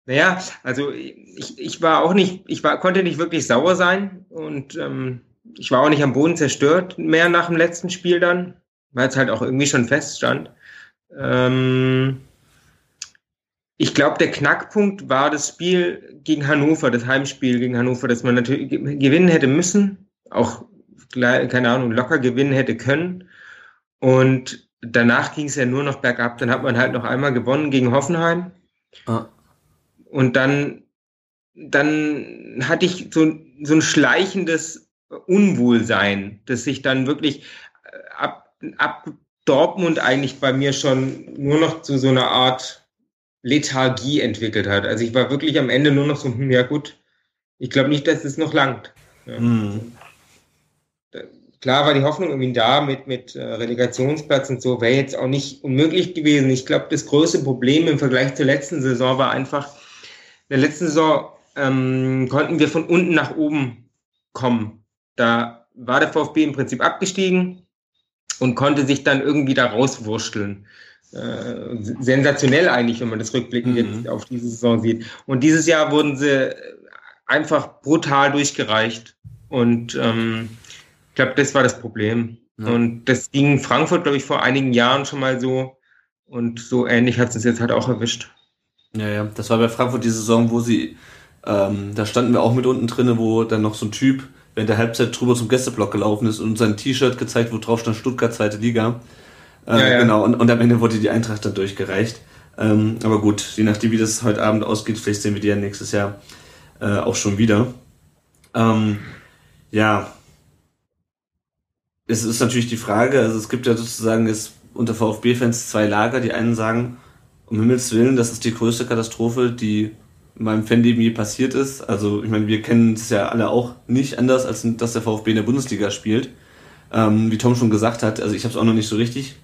naja, also ich, ich war auch nicht, ich war, konnte nicht wirklich sauer sein und ähm, ich war auch nicht am Boden zerstört mehr nach dem letzten Spiel dann, weil es halt auch irgendwie schon feststand. Ähm, ich glaube, der Knackpunkt war das Spiel gegen Hannover, das Heimspiel gegen Hannover, das man natürlich gewinnen hätte müssen. Auch keine Ahnung, locker gewinnen hätte können. Und danach ging es ja nur noch bergab. Dann hat man halt noch einmal gewonnen gegen Hoffenheim. Ah. Und dann, dann hatte ich so, so ein schleichendes Unwohlsein, das sich dann wirklich äh, ab, ab Dortmund eigentlich bei mir schon nur noch zu so einer Art Lethargie entwickelt hat. Also ich war wirklich am Ende nur noch so, hm, ja gut, ich glaube nicht, dass es noch langt. Ja. Mhm klar war die Hoffnung irgendwie da mit, mit äh, Relegationsplatz und so, wäre jetzt auch nicht unmöglich gewesen. Ich glaube, das größte Problem im Vergleich zur letzten Saison war einfach, in der letzten Saison ähm, konnten wir von unten nach oben kommen. Da war der VfB im Prinzip abgestiegen und konnte sich dann irgendwie da rauswursteln. Äh, sensationell eigentlich, wenn man das rückblickend mhm. jetzt auf diese Saison sieht. Und dieses Jahr wurden sie einfach brutal durchgereicht. Und ähm, ich glaube, das war das Problem. Ja. Und das ging Frankfurt, glaube ich, vor einigen Jahren schon mal so. Und so ähnlich hat es uns jetzt halt auch erwischt. Ja, ja, das war bei Frankfurt die Saison, wo sie, ähm, da standen wir auch mit unten drinne, wo dann noch so ein Typ während der Halbzeit drüber zum Gästeblock gelaufen ist und sein T-Shirt gezeigt, wo drauf stand Stuttgart zweite Liga. Äh, ja, ja. Genau, und, und am Ende wurde die Eintracht dann durchgereicht. Ähm, aber gut, je nachdem, wie das heute Abend ausgeht, vielleicht sehen wir die ja nächstes Jahr äh, auch schon wieder. Ähm, ja, es ist natürlich die Frage, also es gibt ja sozusagen jetzt unter VfB-Fans zwei Lager. Die einen sagen, um Himmels Willen, das ist die größte Katastrophe, die in meinem Fanleben je passiert ist. Also ich meine, wir kennen es ja alle auch nicht anders, als dass der VfB in der Bundesliga spielt. Ähm, wie Tom schon gesagt hat, also ich habe es auch noch nicht so richtig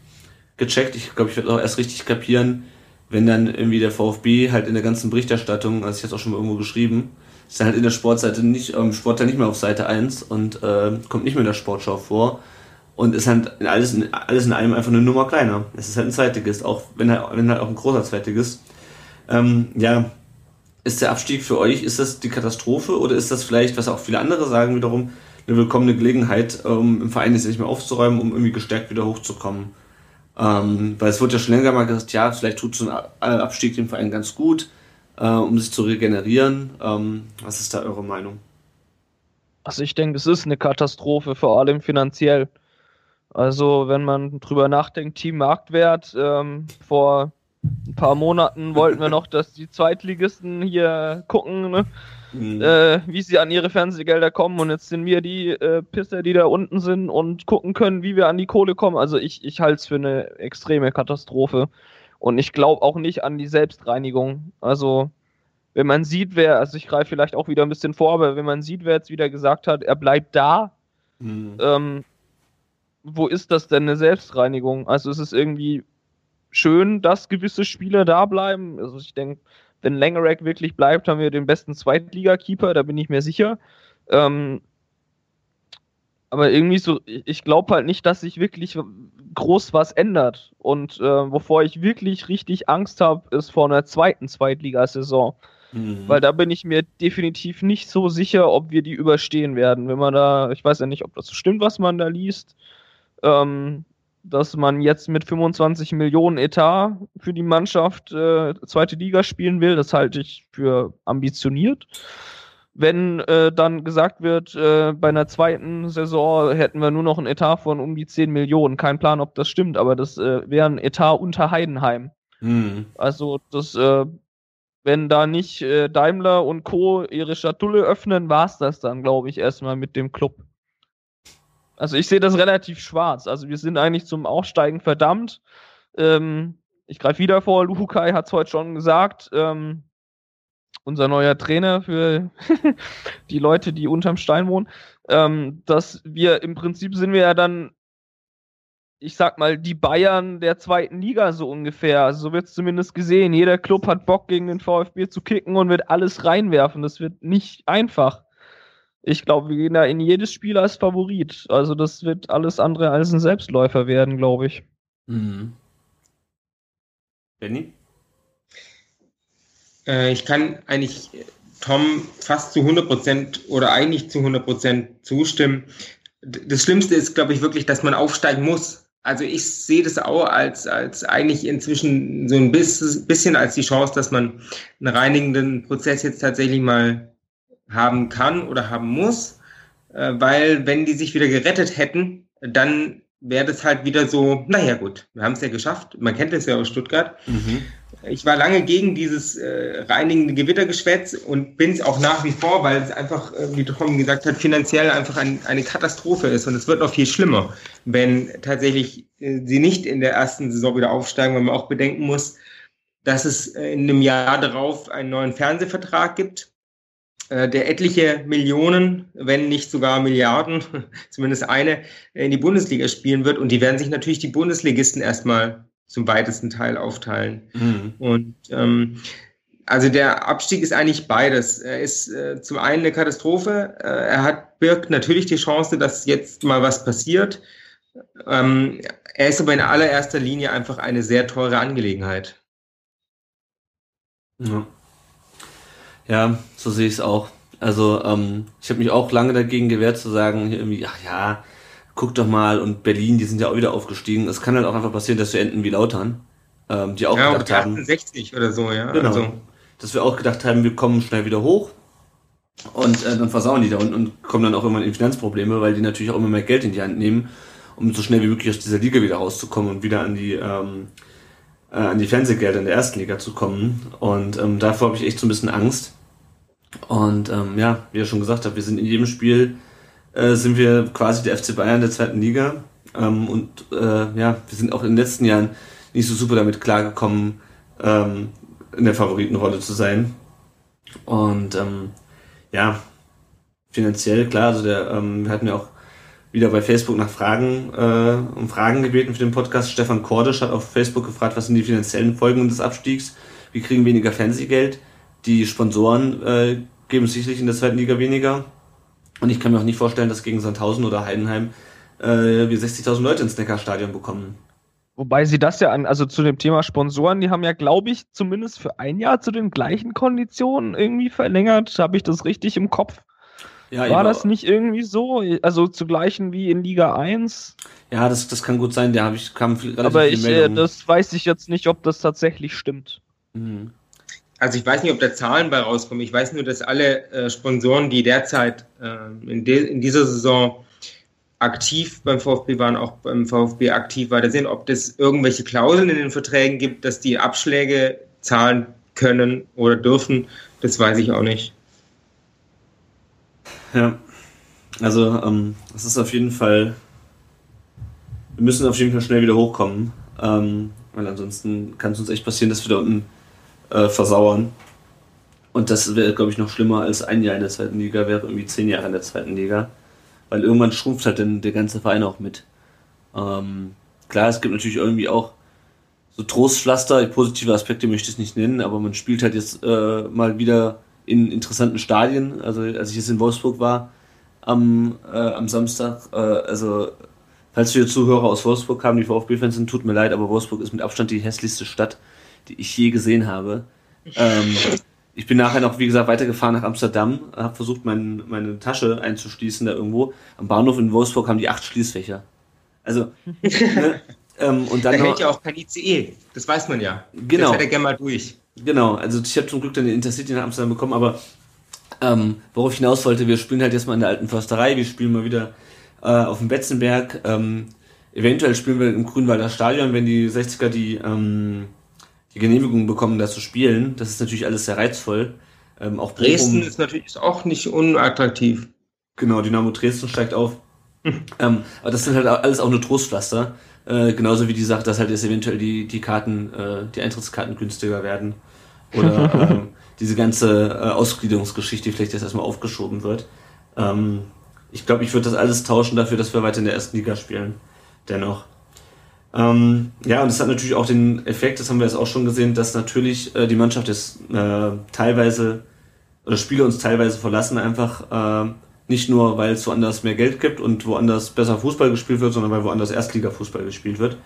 gecheckt. Ich glaube, ich werde auch erst richtig kapieren, wenn dann irgendwie der VfB halt in der ganzen Berichterstattung, also ich habe auch schon mal irgendwo geschrieben, ist dann halt in der Sportseite nicht, ähm, Sportteil nicht mehr auf Seite 1 und äh, kommt nicht mehr in der Sportschau vor und ist halt alles, in, alles in allem einfach eine Nummer kleiner. Es ist halt ein Zweitligist, auch wenn halt, wenn halt auch ein großer Zweitligist. Ähm, ja, ist der Abstieg für euch, ist das die Katastrophe oder ist das vielleicht, was auch viele andere sagen wiederum, eine willkommene Gelegenheit, um im Verein jetzt nicht mehr aufzuräumen, um irgendwie gestärkt wieder hochzukommen? Ähm, weil es wird ja schon länger mal gesagt, ja, vielleicht tut so ein Abstieg dem Verein ganz gut, äh, um sich zu regenerieren. Ähm, was ist da eure Meinung? Also ich denke, es ist eine Katastrophe, vor allem finanziell. Also wenn man drüber nachdenkt, Team Marktwert, ähm, vor ein paar Monaten wollten wir noch, (laughs) dass die Zweitligisten hier gucken, ne? mhm. äh, wie sie an ihre Fernsehgelder kommen. Und jetzt sind wir die äh, Pisser, die da unten sind und gucken können, wie wir an die Kohle kommen. Also ich, ich halte es für eine extreme Katastrophe. Und ich glaube auch nicht an die Selbstreinigung. Also wenn man sieht, wer, also ich greife vielleicht auch wieder ein bisschen vor, aber wenn man sieht, wer jetzt wieder gesagt hat, er bleibt da, mhm. ähm, wo ist das denn eine Selbstreinigung? Also es ist irgendwie schön, dass gewisse Spieler da bleiben. Also ich denke, wenn Langerack wirklich bleibt, haben wir den besten Zweitliga-Keeper, da bin ich mir sicher. Ähm, aber irgendwie so, ich glaube halt nicht, dass sich wirklich groß was ändert. Und äh, wovor ich wirklich richtig Angst habe, ist vor einer zweiten Zweitligasaison. Mhm. Weil da bin ich mir definitiv nicht so sicher, ob wir die überstehen werden. Wenn man da, ich weiß ja nicht, ob das stimmt, was man da liest. Ähm, dass man jetzt mit 25 Millionen Etat für die Mannschaft äh, zweite Liga spielen will. Das halte ich für ambitioniert. Wenn äh, dann gesagt wird, äh, bei einer zweiten Saison hätten wir nur noch einen Etat von um die 10 Millionen. Kein Plan, ob das stimmt, aber das äh, wäre ein Etat unter Heidenheim. Mhm. Also das, äh, wenn da nicht äh, Daimler und Co. ihre Schatulle öffnen, war es das dann, glaube ich, erstmal mit dem Club. Also ich sehe das relativ schwarz. Also wir sind eigentlich zum Aufsteigen verdammt. Ähm, ich greife wieder vor, Luhukai hat es heute schon gesagt. Ähm, unser neuer Trainer für (laughs) die Leute, die unterm Stein wohnen, ähm, dass wir im Prinzip sind wir ja dann, ich sag mal, die Bayern der zweiten Liga so ungefähr. Also so wird es zumindest gesehen. Jeder Club hat Bock gegen den VfB zu kicken und wird alles reinwerfen. Das wird nicht einfach ich glaube, wir gehen da in jedes Spiel als Favorit. Also das wird alles andere als ein Selbstläufer werden, glaube ich. Mhm. Benny? Äh, ich kann eigentlich Tom fast zu 100% oder eigentlich zu 100% zustimmen. Das Schlimmste ist, glaube ich, wirklich, dass man aufsteigen muss. Also ich sehe das auch als, als eigentlich inzwischen so ein bisschen als die Chance, dass man einen reinigenden Prozess jetzt tatsächlich mal haben kann oder haben muss, äh, weil wenn die sich wieder gerettet hätten, dann wäre das halt wieder so, naja gut, wir haben es ja geschafft, man kennt es ja aus Stuttgart. Mhm. Ich war lange gegen dieses äh, reinigende Gewittergeschwätz und bin es auch nach wie vor, weil es einfach, äh, wie Tom gesagt hat, finanziell einfach ein, eine Katastrophe ist und es wird noch viel schlimmer, wenn tatsächlich äh, sie nicht in der ersten Saison wieder aufsteigen, weil man auch bedenken muss, dass es äh, in einem Jahr darauf einen neuen Fernsehvertrag gibt der etliche Millionen, wenn nicht sogar Milliarden, (laughs) zumindest eine, in die Bundesliga spielen wird. Und die werden sich natürlich die Bundesligisten erstmal zum weitesten Teil aufteilen. Mhm. Und ähm, also der Abstieg ist eigentlich beides. Er ist äh, zum einen eine Katastrophe. Äh, er hat birgt natürlich die Chance, dass jetzt mal was passiert. Ähm, er ist aber in allererster Linie einfach eine sehr teure Angelegenheit. Ja. Ja, so sehe ich es auch. Also ähm, ich habe mich auch lange dagegen gewehrt zu sagen, irgendwie, ach ja, guck doch mal und Berlin, die sind ja auch wieder aufgestiegen. Es kann halt auch einfach passieren, dass wir enden wie Lautern, ähm, die auch ja, gedacht haben. 68 oder so, ja. Genau. Also. Dass wir auch gedacht haben, wir kommen schnell wieder hoch und äh, dann versauen die da unten und kommen dann auch immer in Finanzprobleme, weil die natürlich auch immer mehr Geld in die Hand nehmen, um so schnell wie möglich aus dieser Liga wieder rauszukommen und wieder an die ähm, äh, an die Fernsehgelder in der ersten Liga zu kommen. Und ähm, davor habe ich echt so ein bisschen Angst und ähm, ja, wie ihr schon gesagt habt, wir sind in jedem Spiel äh, sind wir quasi der FC Bayern der zweiten Liga. Ähm, und äh, ja, wir sind auch in den letzten Jahren nicht so super damit klargekommen, ähm, in der Favoritenrolle zu sein. Und ähm, ja, finanziell, klar, also der, ähm, wir hatten ja auch wieder bei Facebook nach Fragen, äh, um Fragen gebeten für den Podcast. Stefan Kordisch hat auf Facebook gefragt, was sind die finanziellen Folgen des Abstiegs? Wir kriegen weniger Fernsehgeld. Die Sponsoren äh, geben sicherlich in der zweiten Liga weniger. Und ich kann mir auch nicht vorstellen, dass gegen Sandhausen oder Heidenheim äh, wir 60.000 Leute ins Neckarstadion bekommen. Wobei sie das ja an, also zu dem Thema Sponsoren, die haben ja, glaube ich, zumindest für ein Jahr zu den gleichen Konditionen irgendwie verlängert. Habe ich das richtig im Kopf? Ja, War das nicht irgendwie so? Also zu gleichen wie in Liga 1? Ja, das, das kann gut sein. Da habe ich kam viel, Aber ich, äh, das weiß ich jetzt nicht, ob das tatsächlich stimmt. Mhm. Also ich weiß nicht, ob da Zahlen bei rauskommen. Ich weiß nur, dass alle äh, Sponsoren, die derzeit äh, in, de in dieser Saison aktiv beim VfB waren, auch beim VfB aktiv weiter sind, ob es irgendwelche Klauseln in den Verträgen gibt, dass die Abschläge zahlen können oder dürfen, das weiß ich auch nicht. Ja, also ähm, es ist auf jeden Fall, wir müssen auf jeden Fall schnell wieder hochkommen, ähm, weil ansonsten kann es uns echt passieren, dass wir da unten äh, versauern. Und das wäre, glaube ich, noch schlimmer als ein Jahr in der zweiten Liga, wäre irgendwie zehn Jahre in der zweiten Liga weil irgendwann schrumpft halt dann der ganze Verein auch mit. Ähm, klar, es gibt natürlich irgendwie auch so Trostpflaster, positive Aspekte möchte ich es nicht nennen, aber man spielt halt jetzt äh, mal wieder in interessanten Stadien. Also als ich jetzt in Wolfsburg war am, äh, am Samstag, äh, also falls wir Zuhörer aus Wolfsburg haben, die VfB-Fans sind, tut mir leid, aber Wolfsburg ist mit Abstand die hässlichste Stadt, die ich je gesehen habe. Ähm, ich bin nachher noch, wie gesagt, weitergefahren nach Amsterdam, habe versucht, mein, meine Tasche einzuschließen da irgendwo. Am Bahnhof in Wolfsburg haben die acht Schließfächer. Also, ne, ähm, und dann. Da hält ja auch kein ICE, das weiß man ja. Genau. Das fährt er gerne mal durch. Genau, also ich habe zum Glück dann den Intercity nach Amsterdam bekommen, aber ähm, worauf ich hinaus wollte, wir spielen halt jetzt mal in der alten Försterei, wir spielen mal wieder äh, auf dem Betzenberg. Ähm, eventuell spielen wir im Grünwalder Stadion, wenn die 60er die ähm, die Genehmigung bekommen, da zu spielen. Das ist natürlich alles sehr reizvoll. Ähm, auch Dresden ist natürlich auch nicht unattraktiv. Genau, Dynamo Dresden steigt auf. Hm. (laughs) Ähm, aber das sind halt alles auch nur Trostpflaster. Äh, genauso wie die Sache, dass halt jetzt eventuell die, die Karten, äh, die Eintrittskarten günstiger werden. Oder (laughs) ähm, diese ganze äh, Ausgliederungsgeschichte vielleicht jetzt erstmal aufgeschoben wird. Ähm, ich glaube, ich würde das alles tauschen dafür, dass wir weiter in der ersten Liga spielen. Dennoch. Ähm, ja, und es hat natürlich auch den Effekt, das haben wir jetzt auch schon gesehen, dass natürlich äh, die Mannschaft jetzt äh, teilweise oder Spieler uns teilweise verlassen, einfach äh, nicht nur, weil es woanders mehr Geld gibt und woanders besser Fußball gespielt wird, sondern weil woanders Erstliga-Fußball gespielt wird.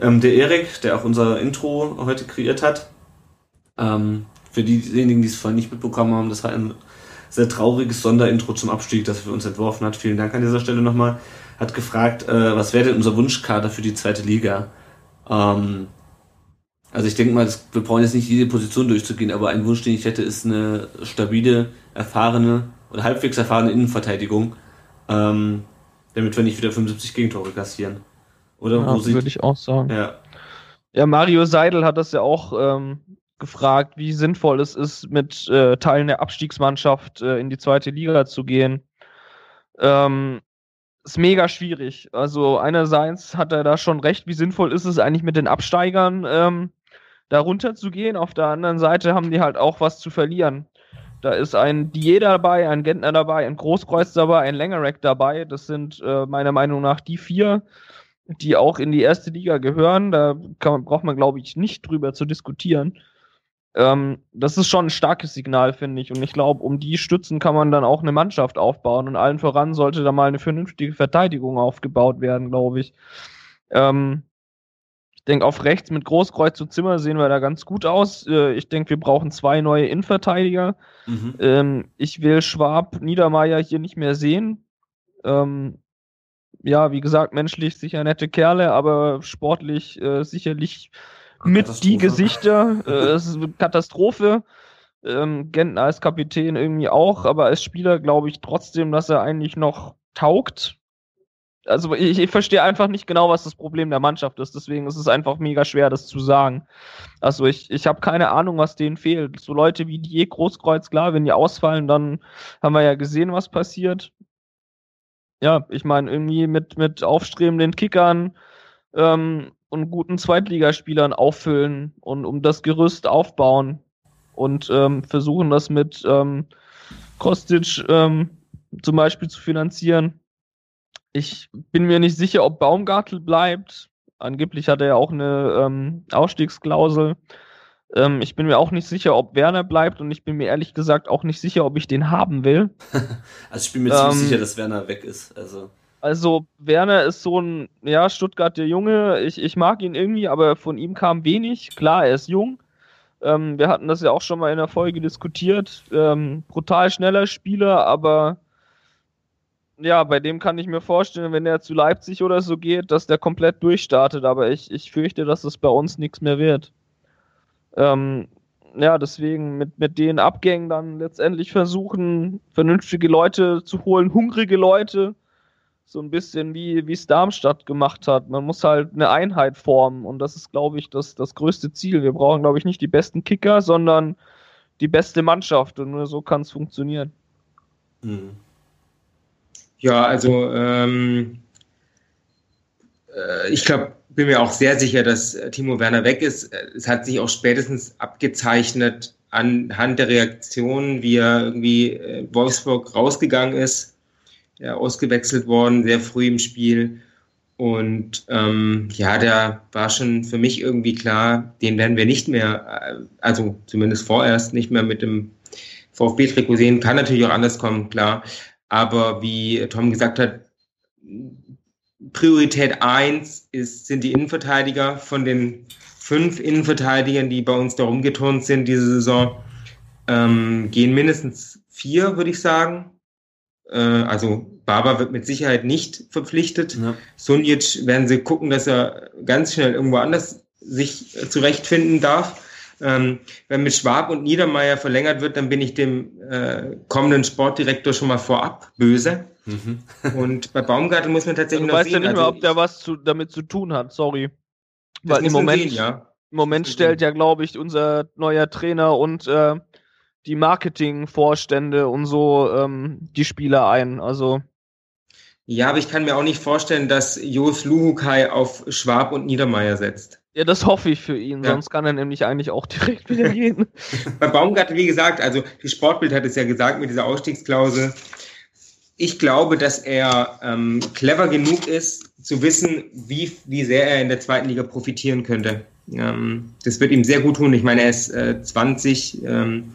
Ähm, der Erik, der auch unser Intro heute kreiert hat, ähm, für diejenigen, die es vorhin nicht mitbekommen haben, das war ein sehr trauriges Sonderintro zum Abstieg, das er für uns entworfen hat. Vielen Dank an dieser Stelle nochmal hat gefragt, äh, was wäre denn unser Wunschkader für die zweite Liga? Ähm, also ich denke mal, das, wir brauchen jetzt nicht jede Position durchzugehen, aber ein Wunsch, den ich hätte, ist eine stabile, erfahrene oder halbwegs erfahrene Innenverteidigung, ähm, damit wir nicht wieder 75 Gegentore kassieren. Oder ja, würde ich auch sagen. Ja. ja, Mario Seidel hat das ja auch ähm, gefragt, wie sinnvoll es ist, mit äh, Teilen der Abstiegsmannschaft äh, in die zweite Liga zu gehen. Ähm, ist mega schwierig. Also einerseits hat er da schon recht, wie sinnvoll ist es eigentlich mit den Absteigern ähm, da runter zu gehen. Auf der anderen Seite haben die halt auch was zu verlieren. Da ist ein Die dabei, ein Gentner dabei, ein Großkreuz dabei, ein Längerek dabei. Das sind äh, meiner Meinung nach die vier, die auch in die erste Liga gehören. Da kann, braucht man, glaube ich, nicht drüber zu diskutieren. Ähm, das ist schon ein starkes Signal, finde ich. Und ich glaube, um die Stützen kann man dann auch eine Mannschaft aufbauen. Und allen voran sollte da mal eine vernünftige Verteidigung aufgebaut werden, glaube ich. Ähm, ich denke, auf rechts mit Großkreuz zu Zimmer sehen wir da ganz gut aus. Äh, ich denke, wir brauchen zwei neue Innenverteidiger. Mhm. Ähm, ich will Schwab, Niedermeyer hier nicht mehr sehen. Ähm, ja, wie gesagt, menschlich sicher nette Kerle, aber sportlich äh, sicherlich mit die Gesichter. Äh, (laughs) es ist eine Katastrophe. Ähm, Gentner als Kapitän irgendwie auch, aber als Spieler glaube ich trotzdem, dass er eigentlich noch taugt. Also ich, ich verstehe einfach nicht genau, was das Problem der Mannschaft ist. Deswegen ist es einfach mega schwer, das zu sagen. Also ich, ich habe keine Ahnung, was denen fehlt. So Leute wie die Großkreuz, klar, wenn die ausfallen, dann haben wir ja gesehen, was passiert. Ja, ich meine, irgendwie mit, mit aufstrebenden Kickern ähm, und guten Zweitligaspielern auffüllen und um das Gerüst aufbauen. und ähm, versuchen das mit ähm, Kostic ähm, zum Beispiel zu finanzieren. Ich bin mir nicht sicher, ob Baumgartel bleibt. Angeblich hat er ja auch eine ähm, Ausstiegsklausel. Ähm, ich bin mir auch nicht sicher, ob Werner bleibt und ich bin mir ehrlich gesagt auch nicht sicher, ob ich den haben will. (laughs) also ich bin mir ähm, ziemlich sicher, dass Werner weg ist. Also. Also Werner ist so ein, ja, Stuttgart der Junge. Ich, ich mag ihn irgendwie, aber von ihm kam wenig. Klar, er ist jung. Ähm, wir hatten das ja auch schon mal in der Folge diskutiert. Ähm, brutal schneller Spieler, aber ja, bei dem kann ich mir vorstellen, wenn er zu Leipzig oder so geht, dass der komplett durchstartet. Aber ich, ich fürchte, dass es bei uns nichts mehr wird. Ähm, ja, deswegen mit, mit den Abgängen dann letztendlich versuchen, vernünftige Leute zu holen, hungrige Leute so ein bisschen wie es Darmstadt gemacht hat. Man muss halt eine Einheit formen und das ist, glaube ich, das, das größte Ziel. Wir brauchen, glaube ich, nicht die besten Kicker, sondern die beste Mannschaft und nur so kann es funktionieren. Mhm. Ja, also ähm, äh, ich glaube, bin mir auch sehr sicher, dass Timo Werner weg ist. Es hat sich auch spätestens abgezeichnet anhand der Reaktion, wie er irgendwie äh, Wolfsburg rausgegangen ist ja, ausgewechselt worden, sehr früh im Spiel. Und ähm, ja, da war schon für mich irgendwie klar, den werden wir nicht mehr, äh, also zumindest vorerst nicht mehr mit dem VfB-Trikot sehen. Kann natürlich auch anders kommen, klar. Aber wie Tom gesagt hat, Priorität eins sind die Innenverteidiger. Von den fünf Innenverteidigern, die bei uns da rumgeturnt sind diese Saison, ähm, gehen mindestens vier, würde ich sagen. Äh, also Baba wird mit Sicherheit nicht verpflichtet. Ja. Sunic werden sie gucken, dass er ganz schnell irgendwo anders sich zurechtfinden darf. Ähm, wenn mit Schwab und Niedermeyer verlängert wird, dann bin ich dem äh, kommenden Sportdirektor schon mal vorab böse. Mhm. (laughs) und bei Baumgartel muss man tatsächlich also, noch sehen. Du weißt ja nicht mehr, ob der was zu, damit zu tun hat, sorry. Weil im Moment, sehen, ja. im Moment stellt ja, glaube ich, unser neuer Trainer und äh, die Marketingvorstände und so ähm, die Spieler ein. Also ja, aber ich kann mir auch nicht vorstellen, dass Jos Luhukai auf Schwab und Niedermeyer setzt. Ja, das hoffe ich für ihn, ja. sonst kann er nämlich eigentlich auch direkt wieder gehen. (laughs) (laughs) Bei Baumgart, wie gesagt, also die Sportbild hat es ja gesagt mit dieser Ausstiegsklausel. Ich glaube, dass er ähm, clever genug ist, zu wissen, wie, wie sehr er in der zweiten Liga profitieren könnte. Ähm, das wird ihm sehr gut tun. Ich meine, er ist äh, 20. Ähm,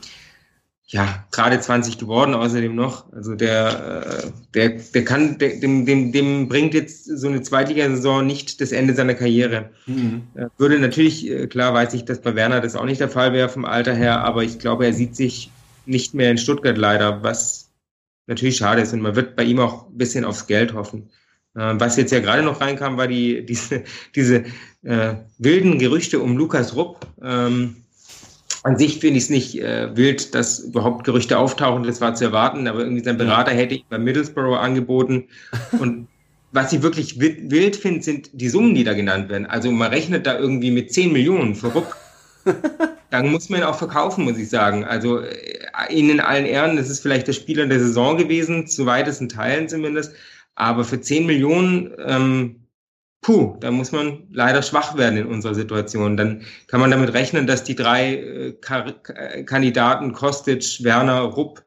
ja, gerade 20 geworden außerdem noch. Also der, äh, der, der kann, der, dem, dem, dem bringt jetzt so eine Zweitligasaison nicht das Ende seiner Karriere. Mhm. Würde natürlich, äh, klar weiß ich, dass bei Werner das auch nicht der Fall wäre vom Alter her, aber ich glaube, er sieht sich nicht mehr in Stuttgart leider, was natürlich schade ist und man wird bei ihm auch ein bisschen aufs Geld hoffen. Äh, was jetzt ja gerade noch reinkam, war die, (laughs) diese, diese äh, wilden Gerüchte um Lukas Rupp. Ähm, an sich finde ich es nicht äh, wild, dass überhaupt Gerüchte auftauchen, das war zu erwarten, aber irgendwie sein Berater hätte ich bei Middlesbrough angeboten. (laughs) Und was ich wirklich wild finde, sind die Summen, die da genannt werden. Also man rechnet da irgendwie mit 10 Millionen für Ruck. (laughs) Dann muss man ihn auch verkaufen, muss ich sagen. Also äh, in allen Ehren, das ist vielleicht der Spieler der Saison gewesen, zu weitesten Teilen zumindest. Aber für 10 Millionen ähm, puh, da muss man leider schwach werden in unserer Situation. Dann kann man damit rechnen, dass die drei äh, äh, Kandidaten Kostic, Werner, Rupp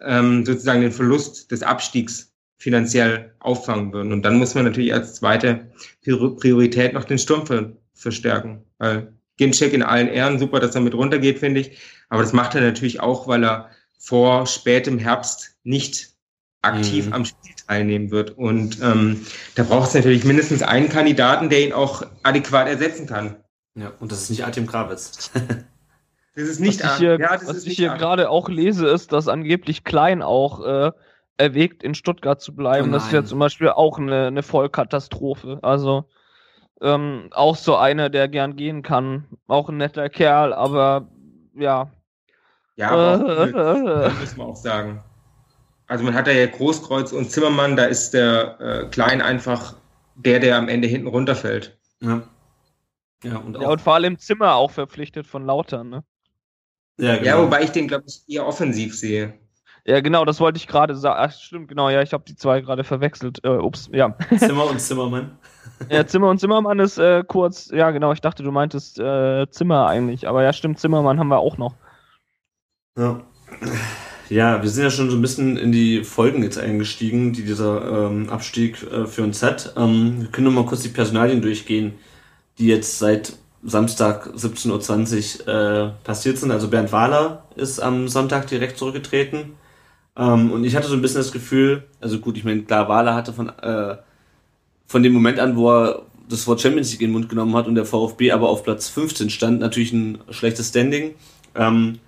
ähm, sozusagen den Verlust des Abstiegs finanziell auffangen würden. Und dann muss man natürlich als zweite Priorität noch den Sturm ver verstärken. Weil Ginczek in allen Ehren, super, dass er mit runtergeht, finde ich. Aber das macht er natürlich auch, weil er vor spätem Herbst nicht aktiv mhm. am Spiel teilnehmen wird. Und ähm, da braucht es natürlich mindestens einen Kandidaten, der ihn auch adäquat ersetzen kann. Ja, und das ist nicht Artem Kravitz. (laughs) das ist nicht was ich hier, ja, was ich hier gerade auch lese, ist, dass angeblich Klein auch äh, erwägt, in Stuttgart zu bleiben. Oh das ist ja zum Beispiel auch eine, eine Vollkatastrophe. Also ähm, auch so einer, der gern gehen kann. Auch ein netter Kerl, aber ja. Ja, aber äh, auch, (laughs) muss man auch sagen. Also man hat da ja Großkreuz und Zimmermann, da ist der äh, Klein einfach der, der am Ende hinten runterfällt. Ja. Ja, und, ja, und vor allem Zimmer auch verpflichtet von Lautern, ne? Ja, genau. ja wobei ich den, glaube ich, eher offensiv sehe. Ja, genau, das wollte ich gerade sagen. Ach, stimmt, genau, ja, ich habe die zwei gerade verwechselt. Äh, ups, ja. (laughs) Zimmer und Zimmermann. ja, Zimmer und Zimmermann ist äh, kurz, ja, genau, ich dachte, du meintest äh, Zimmer eigentlich. Aber ja, stimmt, Zimmermann haben wir auch noch. Ja. Ja, wir sind ja schon so ein bisschen in die Folgen jetzt eingestiegen, die dieser ähm, Abstieg äh, für uns hat. Ähm, wir können noch mal kurz die Personalien durchgehen, die jetzt seit Samstag 17.20 Uhr äh, passiert sind. Also Bernd Wahler ist am Sonntag direkt zurückgetreten. Ähm, und ich hatte so ein bisschen das Gefühl, also gut, ich meine, klar, Wahler hatte von, äh, von dem Moment an, wo er das Wort Champions League in den Mund genommen hat und der VfB aber auf Platz 15 stand, natürlich ein schlechtes Standing. Ähm,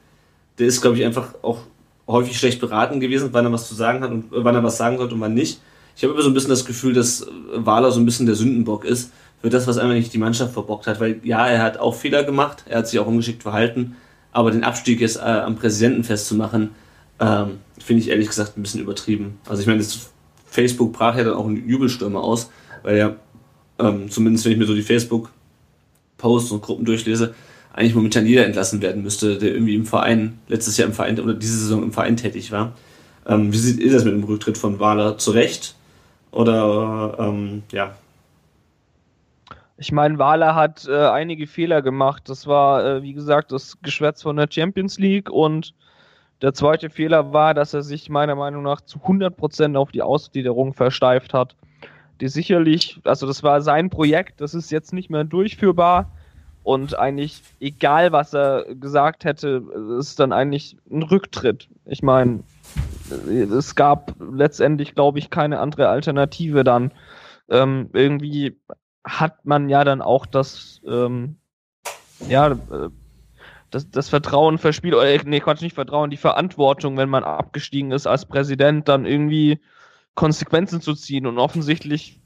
der ist, glaube ich, einfach auch häufig schlecht beraten gewesen, wann er was zu sagen hat und äh, wann er was sagen sollte und wann nicht. Ich habe immer so ein bisschen das Gefühl, dass Wahler so ein bisschen der Sündenbock ist für das, was einfach nicht die Mannschaft verbockt hat, weil ja, er hat auch Fehler gemacht, er hat sich auch ungeschickt verhalten, aber den Abstieg jetzt äh, am Präsidenten festzumachen, ähm, finde ich ehrlich gesagt ein bisschen übertrieben. Also ich meine, Facebook brach ja dann auch einen Jubelstürme aus, weil ja, ähm, zumindest wenn ich mir so die Facebook-Posts und Gruppen durchlese, eigentlich momentan jeder entlassen werden müsste, der irgendwie im Verein, letztes Jahr im Verein oder diese Saison im Verein tätig war. Ähm, wie sieht ihr das mit dem Rücktritt von Wahler zurecht? Oder ähm, ja. Ich meine, Wahler hat äh, einige Fehler gemacht. Das war, äh, wie gesagt, das Geschwätz von der Champions League und der zweite Fehler war, dass er sich meiner Meinung nach zu 100% auf die Ausgliederung versteift hat. Die sicherlich, also das war sein Projekt, das ist jetzt nicht mehr durchführbar und eigentlich egal, was er gesagt hätte, ist dann eigentlich ein Rücktritt. Ich meine, es gab letztendlich, glaube ich, keine andere Alternative dann. Ähm, irgendwie hat man ja dann auch das, ähm, ja, äh, das, das Vertrauen verspielt, oder nee, Quatsch, nicht Vertrauen, die Verantwortung, wenn man abgestiegen ist als Präsident, dann irgendwie Konsequenzen zu ziehen. Und offensichtlich,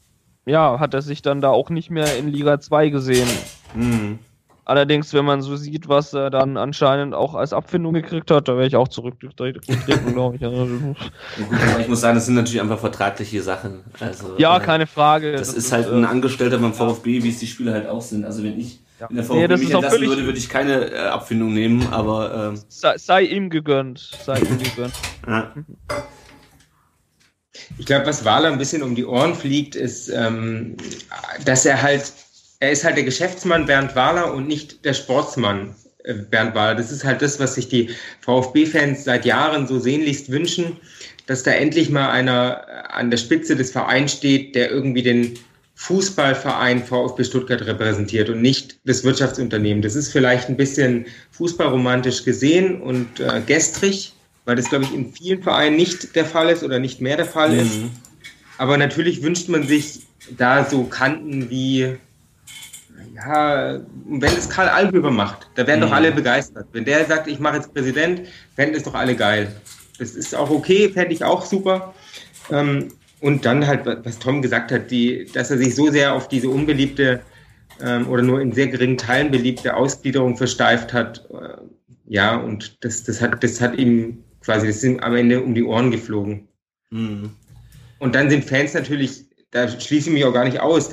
ja, hat er sich dann da auch nicht mehr in Liga 2 gesehen. Mhm. Allerdings, wenn man so sieht, was er dann anscheinend auch als Abfindung gekriegt hat, da wäre ich auch zurückgetreten, glaube ich. Also, ich muss sagen, das sind natürlich einfach vertragliche Sachen. Also, ja, äh, keine Frage. Das, das ist halt ein äh, Angestellter beim VfB, wie es die Spieler halt auch sind. Also wenn ich ja. in der VfB nee, mich entlassen würde, würde ich keine äh, Abfindung nehmen, aber... Ähm, sei, sei, ihm gegönnt. Sei ihm gegönnt. ja. Ich glaube, was Wahler ein bisschen um die Ohren fliegt, ist, ähm, dass er halt er ist halt der Geschäftsmann Bernd Wahler und nicht der Sportsmann äh, Bernd Wahler. Das ist halt das, was sich die VfB-Fans seit Jahren so sehnlichst wünschen, dass da endlich mal einer äh, an der Spitze des Vereins steht, der irgendwie den Fußballverein VfB Stuttgart repräsentiert und nicht das Wirtschaftsunternehmen. Das ist vielleicht ein bisschen fußballromantisch gesehen und äh, gestrig, weil das, glaube ich, in vielen Vereinen nicht der Fall ist oder nicht mehr der Fall mhm. ist. Aber natürlich wünscht man sich da so Kanten wie ja, wenn es Karl Algöber macht, da werden mhm. doch alle begeistert. Wenn der sagt, ich mache jetzt Präsident, fänden es doch alle geil. Das ist auch okay, fände ich auch super. Ähm, und dann halt, was Tom gesagt hat, die, dass er sich so sehr auf diese unbeliebte ähm, oder nur in sehr geringen Teilen beliebte Ausgliederung versteift hat. Äh, ja, und das, das, hat, das hat ihm quasi, das sind am Ende um die Ohren geflogen. Mhm. Und dann sind Fans natürlich, da schließe ich mich auch gar nicht aus,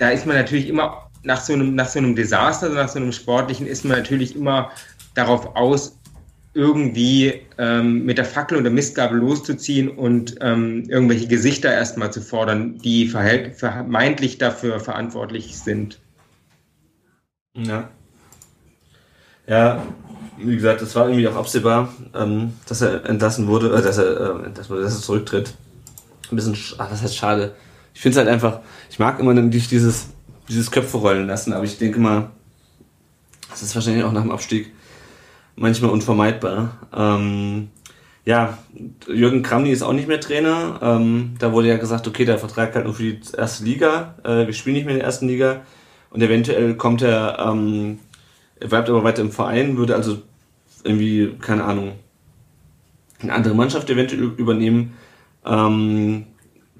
da ist man natürlich immer nach so einem, nach so einem Desaster, also nach so einem sportlichen, ist man natürlich immer darauf aus, irgendwie ähm, mit der Fackel oder Mistgabel loszuziehen und ähm, irgendwelche Gesichter erstmal zu fordern, die vermeintlich dafür verantwortlich sind. Ja. Ja, wie gesagt, es war irgendwie auch absehbar, ähm, dass er entlassen wurde, äh, dass er, äh, dass er zurücktritt. Ein bisschen, ach, das heißt schade. Ich finde es halt einfach, ich mag immer nicht dieses, dieses Köpfe rollen lassen, aber ich denke mal, das ist wahrscheinlich auch nach dem Abstieg manchmal unvermeidbar. Ähm, ja, Jürgen Kramny ist auch nicht mehr Trainer. Ähm, da wurde ja gesagt, okay, der Vertrag halt nur für die erste Liga. Äh, wir spielen nicht mehr in der ersten Liga. Und eventuell kommt er, ähm, er bleibt aber weiter im Verein, würde also irgendwie, keine Ahnung, eine andere Mannschaft eventuell übernehmen. Ähm,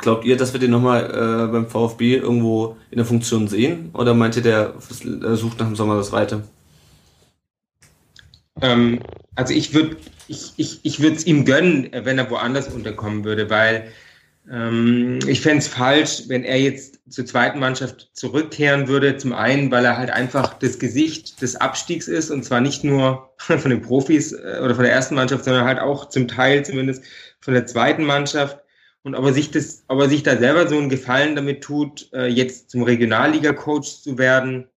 Glaubt ihr, dass wir den nochmal äh, beim VfB irgendwo in der Funktion sehen? Oder meint ihr, der sucht nach dem Sommer das Weite? Ähm, also ich würde ich, ich, ich es ihm gönnen, wenn er woanders unterkommen würde, weil ähm, ich fände es falsch, wenn er jetzt zur zweiten Mannschaft zurückkehren würde. Zum einen, weil er halt einfach das Gesicht des Abstiegs ist und zwar nicht nur (laughs) von den Profis äh, oder von der ersten Mannschaft, sondern halt auch zum Teil zumindest von der zweiten Mannschaft. Und ob er sich das, ob er sich da selber so einen Gefallen damit tut, äh, jetzt zum Regionalliga-Coach zu werden,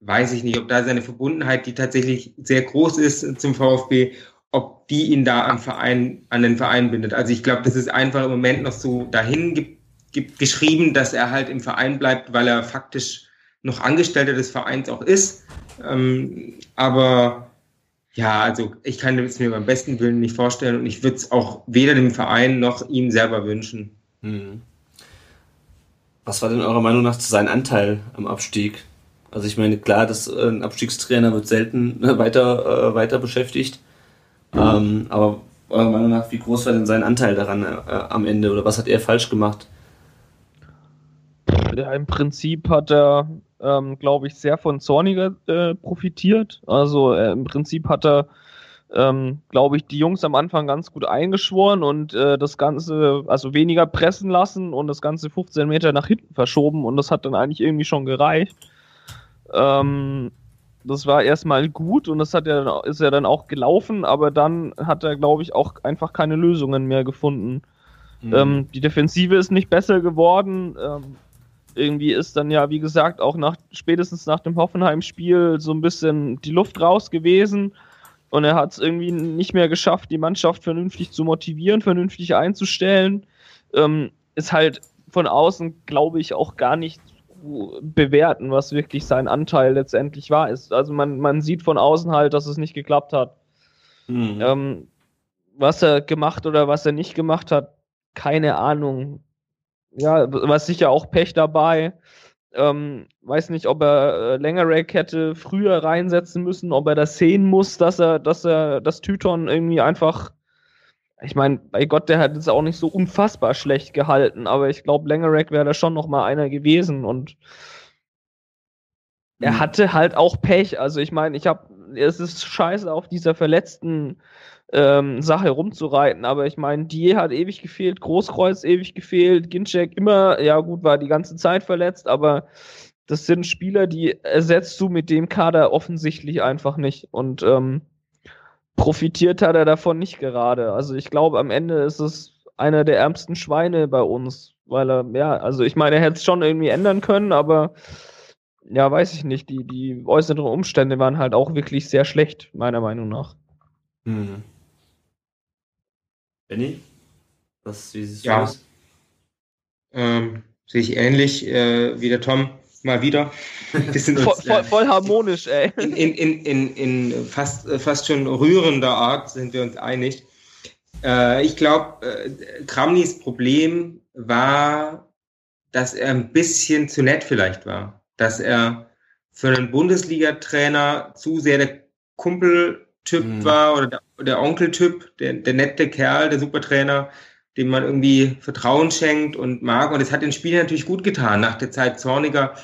weiß ich nicht, ob da seine Verbundenheit, die tatsächlich sehr groß ist zum VfB, ob die ihn da am Verein, an den Verein bindet. Also ich glaube, das ist einfach im Moment noch so dahin ge ge geschrieben, dass er halt im Verein bleibt, weil er faktisch noch Angestellter des Vereins auch ist. Ähm, aber ja, also ich kann es mir beim besten Willen nicht vorstellen und ich würde es auch weder dem Verein noch ihm selber wünschen. Hm. Was war denn eurer Meinung nach sein Anteil am Abstieg? Also ich meine, klar, dass äh, ein Abstiegstrainer wird selten äh, weiter, äh, weiter beschäftigt. Mhm. Ähm, aber eurer Meinung nach, wie groß war denn sein Anteil daran äh, am Ende oder was hat er falsch gemacht? Ja, Im Prinzip hat er, ähm, glaube ich, sehr von Zorniger äh, profitiert. Also äh, im Prinzip hat er, ähm, glaube ich, die Jungs am Anfang ganz gut eingeschworen und äh, das Ganze, also weniger pressen lassen und das Ganze 15 Meter nach hinten verschoben und das hat dann eigentlich irgendwie schon gereicht. Ähm, das war erstmal gut und das hat ja, ist ja dann auch gelaufen, aber dann hat er, glaube ich, auch einfach keine Lösungen mehr gefunden. Mhm. Ähm, die Defensive ist nicht besser geworden. Ähm, irgendwie ist dann ja, wie gesagt, auch nach spätestens nach dem Hoffenheim-Spiel so ein bisschen die Luft raus gewesen. Und er hat es irgendwie nicht mehr geschafft, die Mannschaft vernünftig zu motivieren, vernünftig einzustellen. Ähm, ist halt von außen, glaube ich, auch gar nicht bewerten, was wirklich sein Anteil letztendlich war. Ist. Also man, man sieht von außen halt, dass es nicht geklappt hat. Mhm. Ähm, was er gemacht oder was er nicht gemacht hat, keine Ahnung. Ja, war sicher auch Pech dabei. Ähm, weiß nicht, ob er äh, Längerack hätte früher reinsetzen müssen, ob er das sehen muss, dass er, dass er das Tyton irgendwie einfach ich meine, bei Gott, der hat es auch nicht so unfassbar schlecht gehalten, aber ich glaube, Langerack wäre da schon noch mal einer gewesen und er mhm. hatte halt auch Pech. Also ich meine, ich habe, es ist scheiße auf dieser verletzten ähm, Sache rumzureiten, aber ich meine, Die hat ewig gefehlt, Großkreuz ewig gefehlt, Ginczek immer, ja gut, war die ganze Zeit verletzt, aber das sind Spieler, die ersetzt du mit dem Kader offensichtlich einfach nicht und ähm, profitiert hat er davon nicht gerade. Also ich glaube, am Ende ist es einer der ärmsten Schweine bei uns, weil er, ja, also ich meine, er hätte es schon irgendwie ändern können, aber ja, weiß ich nicht. Die, die äußeren Umstände waren halt auch wirklich sehr schlecht, meiner Meinung nach. Hm. Benny? Was, wie siehst du ja. das? Ähm, sehe ich ähnlich äh, wie der Tom mal wieder. (laughs) Uns, voll, voll, äh, voll, harmonisch, ey. In, in, in, in, fast, fast schon rührender Art sind wir uns einig. Äh, ich glaube, äh, Kramnis Problem war, dass er ein bisschen zu nett vielleicht war. Dass er für einen Bundesliga-Trainer zu sehr der Kumpeltyp mhm. war oder der, der Onkeltyp, der, der nette Kerl, der Supertrainer, dem man irgendwie Vertrauen schenkt und mag. Und es hat den Spiel natürlich gut getan nach der Zeit Zorniger,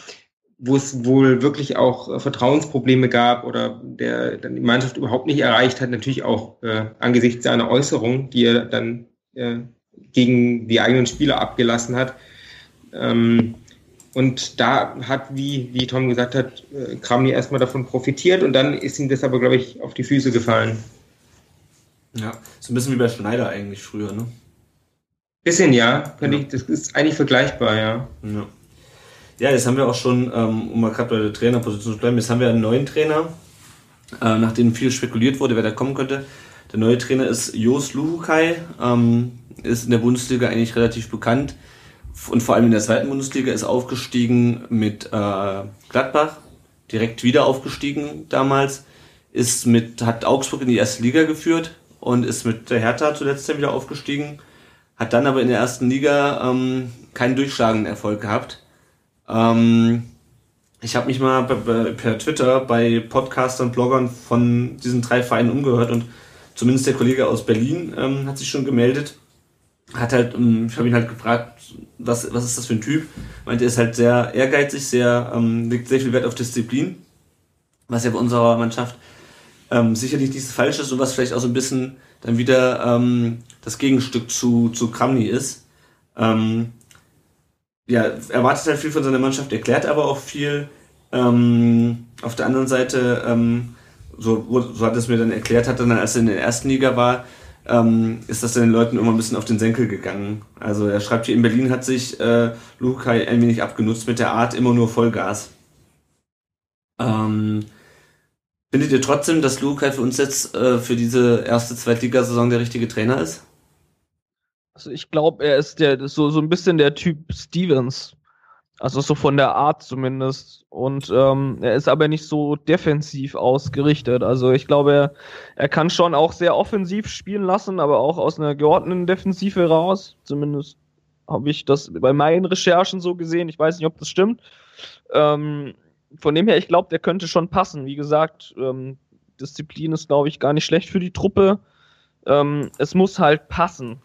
wo es wohl wirklich auch äh, Vertrauensprobleme gab oder der dann die Mannschaft überhaupt nicht erreicht hat, natürlich auch äh, angesichts seiner Äußerung, die er dann äh, gegen die eigenen Spieler abgelassen hat. Ähm, und da hat, wie, wie Tom gesagt hat, äh, Kramny erstmal davon profitiert und dann ist ihm das aber, glaube ich, auf die Füße gefallen. Ja, so ein bisschen wie bei Schneider eigentlich früher, ne? Bisschen ja, ja. Ich, das ist eigentlich vergleichbar, ja. Ja, ja jetzt haben wir auch schon, ähm, um mal gerade bei der Trainerposition zu bleiben, jetzt haben wir einen neuen Trainer, äh, nachdem viel spekuliert wurde, wer da kommen könnte. Der neue Trainer ist Jos Luhukai, ähm, ist in der Bundesliga eigentlich relativ bekannt und vor allem in der zweiten Bundesliga ist aufgestiegen mit äh, Gladbach, direkt wieder aufgestiegen damals, ist mit, hat Augsburg in die erste Liga geführt und ist mit der Hertha zuletzt wieder aufgestiegen hat dann aber in der ersten Liga ähm, keinen durchschlagenden Erfolg gehabt. Ähm, ich habe mich mal per Twitter bei Podcastern, Bloggern von diesen drei Vereinen umgehört und zumindest der Kollege aus Berlin ähm, hat sich schon gemeldet. Hat halt, ähm, ich habe ihn halt gefragt, was, was ist das für ein Typ? Meinte, er ist halt sehr ehrgeizig, sehr, ähm, legt sehr viel Wert auf Disziplin, was ja bei unserer Mannschaft ähm, sicherlich nicht das Falsche ist und was vielleicht auch so ein bisschen dann wieder ähm, das Gegenstück zu, zu Kramny ist. Ähm, ja, erwartet halt viel von seiner Mannschaft, erklärt aber auch viel. Ähm, auf der anderen Seite, ähm, so, so hat es mir dann erklärt, hat dann, als er in der ersten Liga war, ähm, ist das den Leuten immer ein bisschen auf den Senkel gegangen. Also er schreibt hier, in Berlin hat sich äh, Lukai ein wenig abgenutzt mit der Art immer nur Vollgas. Ähm, findet ihr trotzdem, dass Lukai für uns jetzt äh, für diese erste Zweitligasaison der richtige Trainer ist? Also ich glaube, er ist der so so ein bisschen der Typ Stevens. Also so von der Art zumindest. Und ähm, er ist aber nicht so defensiv ausgerichtet. Also ich glaube, er, er kann schon auch sehr offensiv spielen lassen, aber auch aus einer geordneten Defensive raus. Zumindest habe ich das bei meinen Recherchen so gesehen. Ich weiß nicht, ob das stimmt. Ähm, von dem her, ich glaube, der könnte schon passen. Wie gesagt, ähm, Disziplin ist, glaube ich, gar nicht schlecht für die Truppe. Ähm, es muss halt passen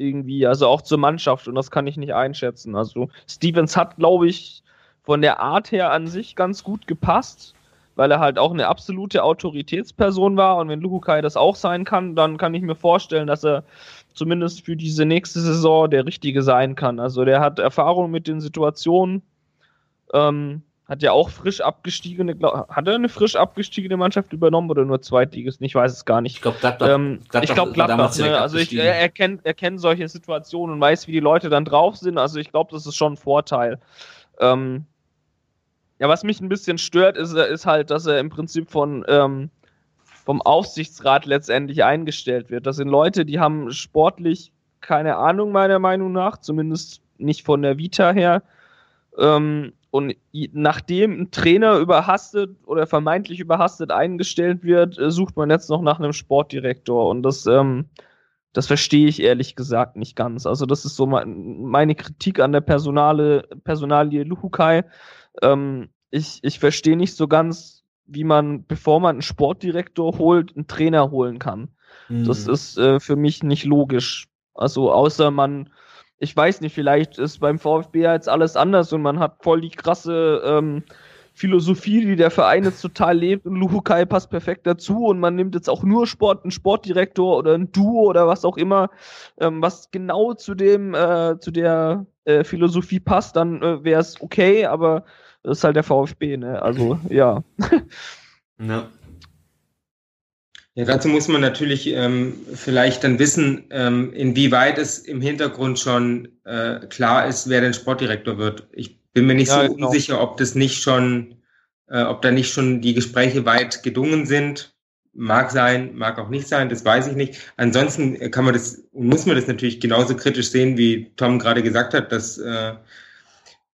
irgendwie, also auch zur Mannschaft und das kann ich nicht einschätzen. Also Stevens hat, glaube ich, von der Art her an sich ganz gut gepasst, weil er halt auch eine absolute Autoritätsperson war und wenn Luhukai das auch sein kann, dann kann ich mir vorstellen, dass er zumindest für diese nächste Saison der Richtige sein kann. Also der hat Erfahrung mit den Situationen, ähm, hat ja auch frisch abgestiegene, glaub, hat er eine frisch abgestiegene Mannschaft übernommen oder nur Zweitligisten? Ich weiß es gar nicht. Ich glaube Gladbach. Ähm, Gladbach ich glaube Gladbach. Ne? Also ich, abgestiegen. er, er, kennt, er kennt solche Situationen und weiß, wie die Leute dann drauf sind. Also ich glaube, das ist schon ein Vorteil. Ähm, ja, was mich ein bisschen stört, ist, ist halt, dass er im Prinzip von ähm, vom Aufsichtsrat letztendlich eingestellt wird. Das sind Leute, die haben sportlich keine Ahnung, meiner Meinung nach, zumindest nicht von der Vita her. Ähm, und nachdem ein Trainer überhastet oder vermeintlich überhastet eingestellt wird, äh, sucht man jetzt noch nach einem Sportdirektor. Und das, ähm, das verstehe ich ehrlich gesagt nicht ganz. Also das ist so mein, meine Kritik an der Personale, Personalie Luhukai. Ähm, ich, ich verstehe nicht so ganz, wie man, bevor man einen Sportdirektor holt, einen Trainer holen kann. Das Mhm. ist äh, für mich nicht logisch. Also außer man, ich weiß nicht, vielleicht ist beim VfB jetzt alles anders und man hat voll die krasse ähm, Philosophie, die der Verein jetzt total lebt und Luhukai passt perfekt dazu und man nimmt jetzt auch nur Sport, einen Sportdirektor oder ein Duo oder was auch immer, ähm, was genau zu dem, äh, zu der äh, Philosophie passt, dann äh, wäre es okay, aber das ist halt der VfB, ne? Also ja. Ja. Ja, dazu muss man natürlich ähm, vielleicht dann wissen, ähm, inwieweit es im Hintergrund schon äh, klar ist, wer denn Sportdirektor wird. Ich bin mir nicht Ja, so genau. unsicher, ob das nicht schon, äh, ob da nicht schon die Gespräche weit gedungen sind. Mag sein, mag auch nicht sein, das weiß ich nicht. Ansonsten kann man das, muss man das natürlich genauso kritisch sehen, wie Tom gerade gesagt hat, dass, äh,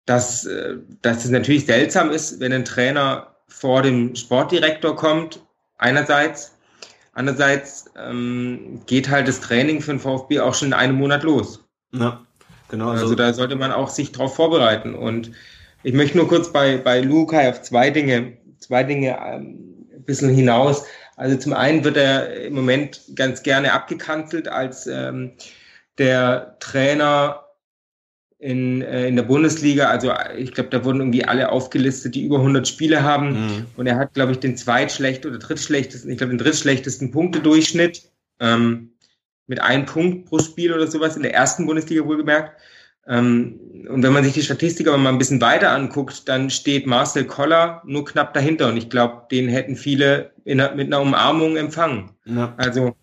dass, äh, dass es natürlich seltsam ist, wenn ein Trainer vor dem Sportdirektor kommt, einerseits, Andererseits ähm, geht halt das Training für den VfB auch schon in einem Monat los. ja, genau. Also, Also, da sollte man auch sich drauf vorbereiten. Und ich möchte nur kurz bei, bei Lukai auf zwei Dinge, zwei Dinge ähm, ein bisschen hinaus. Also zum einen wird er im Moment ganz gerne abgekanzelt als ähm, der Trainer in, äh, in der Bundesliga. Also ich glaube, da wurden irgendwie alle aufgelistet, die über 100 Spiele haben. Mhm. Und er hat, glaube ich, den zweitschlecht oder drittschlechtesten, ich glaube, den drittschlechtesten Punktedurchschnitt ähm, mit einem Punkt pro Spiel oder sowas in der ersten Bundesliga wohlgemerkt. Ähm, und wenn man sich die Statistik aber mal ein bisschen weiter anguckt, dann steht Marcel Koller nur knapp dahinter. Und ich glaube, den hätten viele in, mit einer Umarmung empfangen. ja. Also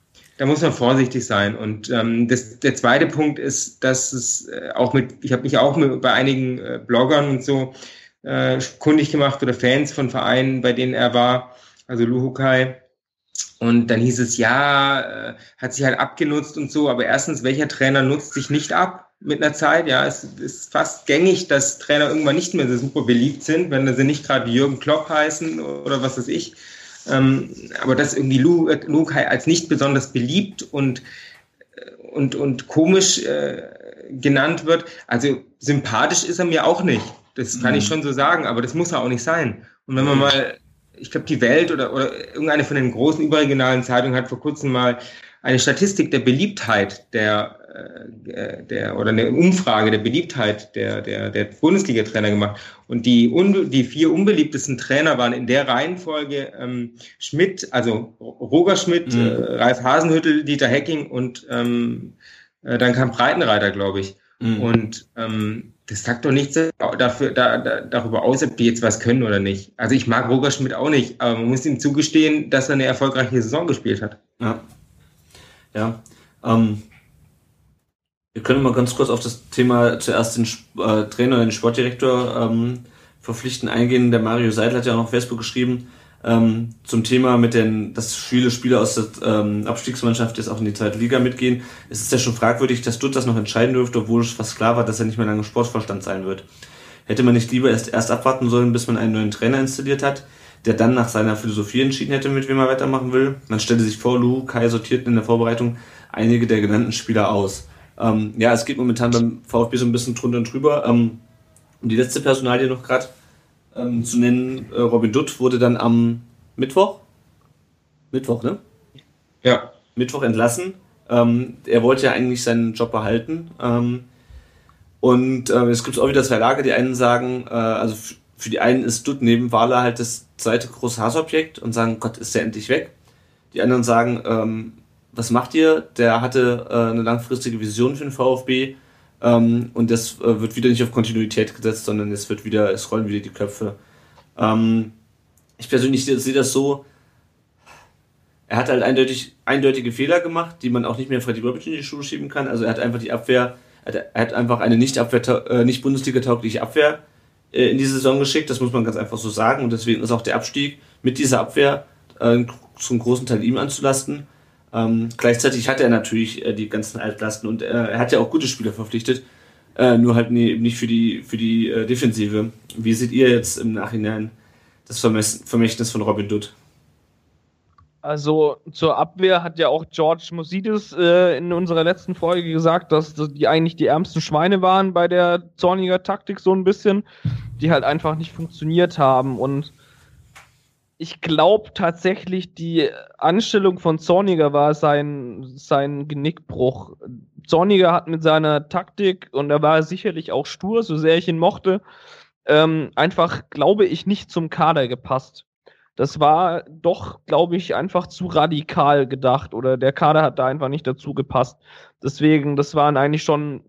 da muss man vorsichtig sein. Und ähm, das, der zweite Punkt ist, dass es äh, auch mit, ich habe mich auch mit, bei einigen äh, Bloggern und so äh, kundig gemacht oder Fans von Vereinen, bei denen er war, also Luhukai. Und dann hieß es, ja, äh, hat sich halt abgenutzt und so, aber erstens, welcher Trainer nutzt sich nicht ab mit einer Zeit? Ja, es ist fast gängig, dass Trainer irgendwann nicht mehr so super beliebt sind, wenn sie nicht gerade Jürgen Klopp heißen oder was weiß ich. Ähm, aber dass irgendwie äh, Lukai als nicht besonders beliebt und, äh, und, und komisch äh, genannt wird, also sympathisch ist er mir auch nicht. Das kann Mhm. ich schon so sagen, aber das muss er auch nicht sein. Und wenn man mal, ich glaube, die Welt oder, oder irgendeine von den großen überregionalen Zeitungen hat vor kurzem mal eine Statistik der Beliebtheit der, der oder eine Umfrage der Beliebtheit der, der, der Bundesliga-Trainer gemacht. Und die, unbe die vier unbeliebtesten Trainer waren in der Reihenfolge ähm, Schmidt, also Roger Schmidt, Mhm. äh, Ralf Hasenhüttel, Dieter Hecking und ähm, äh, dann kam Breitenreiter, glaube ich. Mhm. Und ähm, das sagt doch nichts dafür, da, da, darüber aus, ob die jetzt was können oder nicht. Also ich mag Roger Schmidt auch nicht, aber man muss ihm zugestehen, dass er eine erfolgreiche Saison gespielt hat. Ja. Ja. Ähm, wir können mal ganz kurz auf das Thema zuerst den äh, Trainer den Sportdirektor ähm, verpflichten eingehen. Der Mario Seidel hat ja auch noch auf Facebook geschrieben, ähm, zum Thema mit den, dass viele Spieler aus der ähm, Abstiegsmannschaft jetzt auch in die zweite Liga mitgehen. Es ist ja schon fragwürdig, dass Dutt das noch entscheiden dürfte, obwohl es fast klar war, dass er nicht mehr lange Sportvorstand sein wird. Hätte man nicht lieber erst, erst abwarten sollen, bis man einen neuen Trainer installiert hat, der dann nach seiner Philosophie entschieden hätte, mit wem er weitermachen will? Man stelle sich vor, Lu Kai sortierten in der Vorbereitung einige der genannten Spieler aus. Ähm, ja, es geht momentan beim VfB so ein bisschen drunter und drüber. Ähm, und die letzte Personalie noch gerade ähm, zu nennen, äh, Robin Dutt wurde dann am Mittwoch, Mittwoch, ne? Ja. Mittwoch entlassen. Ähm, er wollte ja eigentlich seinen Job behalten. Ähm, und äh, es gibt auch wieder zwei Lager. Die einen sagen, äh, also für die einen ist Dutt neben Wahler halt das zweite große Hassobjekt und sagen, Gott, ist der endlich weg. Die anderen sagen, ähm, was macht ihr? Der hatte äh, eine langfristige Vision für den VfB ähm, und das äh, wird wieder nicht auf Kontinuität gesetzt, sondern es wird wieder, es rollen wieder die Köpfe. Ähm, ich persönlich sehe das so, er hat halt eindeutig, eindeutige Fehler gemacht, die man auch nicht mehr Freddy Bobic in die Schuhe schieben kann. Also er hat einfach die Abwehr, er hat einfach eine nicht, äh, nicht Bundesliga-taugliche Abwehr äh, in die Saison geschickt, das muss man ganz einfach so sagen. Und deswegen ist auch der Abstieg mit dieser Abwehr äh, zum großen Teil ihm anzulasten. Ähm, gleichzeitig hat er natürlich äh, die ganzen Altlasten und äh, er hat ja auch gute Spieler verpflichtet, äh, nur halt nie, nicht für die, für die äh, Defensive. Wie seht ihr jetzt im Nachhinein das Vermächtnis von Robin Dutt? Also zur Abwehr hat ja auch George Mosidis äh, in unserer letzten Folge gesagt, dass, dass die eigentlich die ärmsten Schweine waren bei der Zorniger Taktik so ein bisschen, die halt einfach nicht funktioniert haben und ich glaube tatsächlich, die Anstellung von Zorniger war sein, sein Genickbruch. Zorniger hat mit seiner Taktik, und er war sicherlich auch stur, so sehr ich ihn mochte, ähm, einfach, glaube ich, nicht zum Kader gepasst. Das war doch, glaube ich, einfach zu radikal gedacht oder der Kader hat da einfach nicht dazu gepasst. Deswegen, das waren eigentlich schon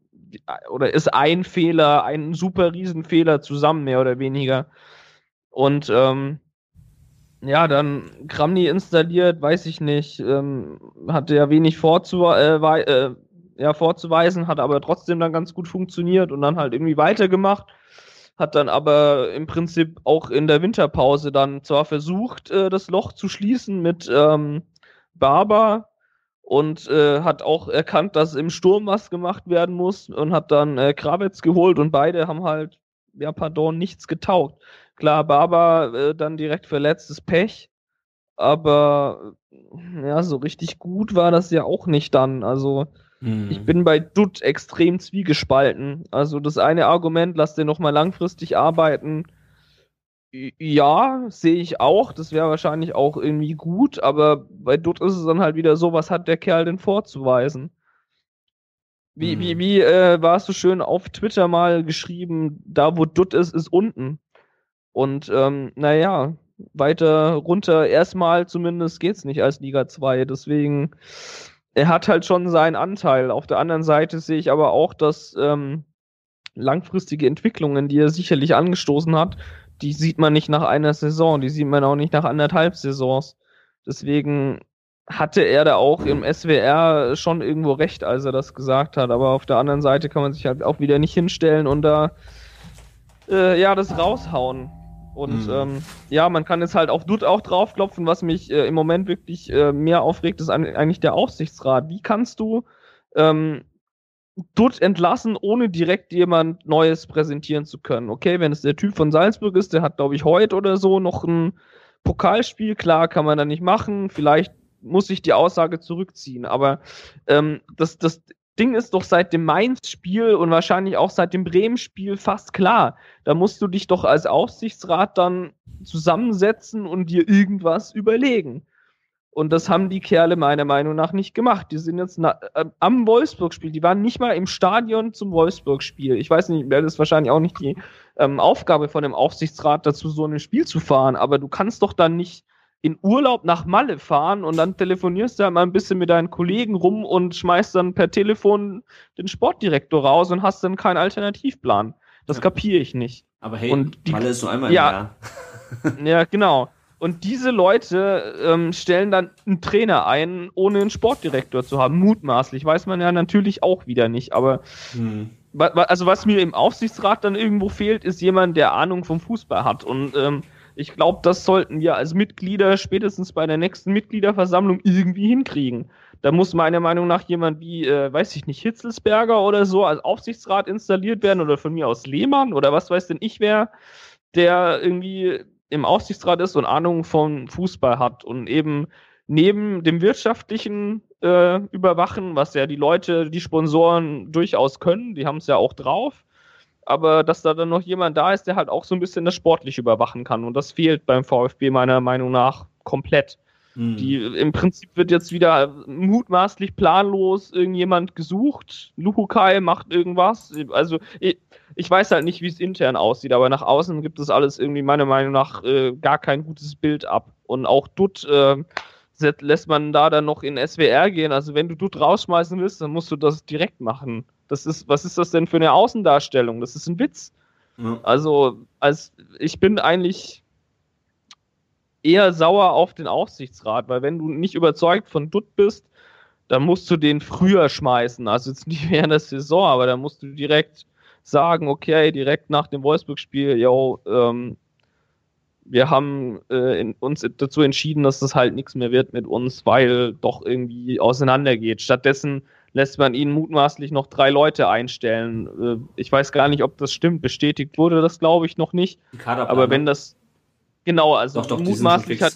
oder ist ein Fehler, ein super Riesenfehler zusammen, mehr oder weniger. Und ähm, ja, dann Kramni installiert, weiß ich nicht, ähm, hatte ja wenig vorzu äh, äh, ja, vorzuweisen, hat aber trotzdem dann ganz gut funktioniert und dann halt irgendwie weitergemacht. Hat dann aber im Prinzip auch in der Winterpause dann zwar versucht, äh, das Loch zu schließen mit ähm, Barber und äh, hat auch erkannt, dass im Sturm was gemacht werden muss und hat dann äh, Krawitz geholt und beide haben halt, ja, pardon, nichts getaugt. Klar, Barber äh, dann direkt verletztes Pech, aber ja, so richtig gut war das ja auch nicht dann. Also hm. ich bin bei Dutt extrem zwiegespalten. Also das eine Argument, lass den nochmal langfristig arbeiten. Ja, sehe ich auch. Das wäre wahrscheinlich auch irgendwie gut, aber bei Dutt ist es dann halt wieder so, was hat der Kerl denn vorzuweisen? Wie, wie, wie äh, warst du schön auf Twitter mal geschrieben, da wo Dutt ist, ist unten. Und ähm, naja, weiter runter erstmal zumindest geht's nicht als Liga 2. Deswegen, er hat halt schon seinen Anteil. Auf der anderen Seite sehe ich aber auch, dass ähm, langfristige Entwicklungen, die er sicherlich angestoßen hat, die sieht man nicht nach einer Saison, die sieht man auch nicht nach anderthalb Saisons. Deswegen hatte er da auch im SWR schon irgendwo recht, als er das gesagt hat. Aber auf der anderen Seite kann man sich halt auch wieder nicht hinstellen und da äh, ja das raushauen. Und mhm. ähm, ja, man kann jetzt halt auf Dutt auch draufklopfen, was mich äh, im Moment wirklich äh, mehr aufregt, ist eigentlich der Aufsichtsrat. Wie kannst du ähm, Dutt entlassen, ohne direkt jemand Neues präsentieren zu können? Okay, wenn es der Typ von Salzburg ist, der hat, glaube ich, heute oder so noch ein Pokalspiel, klar, kann man da nicht machen. Vielleicht muss ich die Aussage zurückziehen. Aber ähm, das, das Ding ist doch seit dem Mainz-Spiel und wahrscheinlich auch seit dem Bremen-Spiel fast klar. Da musst du dich doch als Aufsichtsrat dann zusammensetzen und dir irgendwas überlegen. Und das haben die Kerle meiner Meinung nach nicht gemacht. Die sind jetzt äh, am Wolfsburg-Spiel. Die waren nicht mal im Stadion zum Wolfsburg-Spiel. Ich weiß nicht, wäre das wahrscheinlich auch nicht die ähm, Aufgabe von dem Aufsichtsrat dazu, so ein Spiel zu fahren. Aber du kannst doch dann nicht in Urlaub nach Malle fahren und dann telefonierst du halt mal ein bisschen mit deinen Kollegen rum und schmeißt dann per Telefon den Sportdirektor raus und hast dann keinen Alternativplan. Das ja. kapiere ich nicht. Aber hey, und die, Malle ist nur einmal ja, im Jahr. (laughs) ja, genau. Und diese Leute ähm, stellen dann einen Trainer ein, ohne einen Sportdirektor zu haben. Mutmaßlich weiß man ja natürlich auch wieder nicht. Aber hm. also was mir im Aufsichtsrat dann irgendwo fehlt, ist jemand, der Ahnung vom Fußball hat. Und ähm, ich glaube, das sollten wir als Mitglieder spätestens bei der nächsten Mitgliederversammlung irgendwie hinkriegen. Da muss meiner Meinung nach jemand wie, äh, weiß ich nicht, Hitzelsberger oder so als Aufsichtsrat installiert werden oder von mir aus Lehmann oder was weiß denn ich wer, der irgendwie im Aufsichtsrat ist und Ahnung von Fußball hat und eben neben dem wirtschaftlichen äh, Überwachen, was ja die Leute, die Sponsoren durchaus können, die haben es ja auch drauf, aber dass da dann noch jemand da ist, der halt auch so ein bisschen das sportlich überwachen kann und das fehlt beim VfB meiner Meinung nach komplett. Mhm. Die, Im Prinzip wird jetzt wieder mutmaßlich planlos irgendjemand gesucht. Luhukai macht irgendwas. Also ich, ich weiß halt nicht, wie es intern aussieht, aber nach außen gibt es alles irgendwie meiner Meinung nach äh, gar kein gutes Bild ab. Und auch Dutt äh, lässt man da dann noch in SWR gehen. Also wenn du Dutt rausschmeißen willst, dann musst du das direkt machen. Das ist, was ist das denn für eine Außendarstellung? Das ist ein Witz. Ja. Also, als ich bin eigentlich eher sauer auf den Aufsichtsrat, weil wenn du nicht überzeugt von Dutt bist, dann musst du den früher schmeißen. Also jetzt nicht während der Saison, aber dann musst du direkt sagen, okay, direkt nach dem Wolfsburg-Spiel, yo, ähm, wir haben äh, in, uns dazu entschieden, dass das halt nichts mehr wird mit uns, weil doch irgendwie auseinandergeht. Stattdessen lässt man ihn mutmaßlich noch drei Leute einstellen. Äh, ich weiß gar nicht, ob das stimmt. Bestätigt wurde das, glaube ich, noch nicht. Aber wenn das genau, also doch, doch, mutmaßlich hat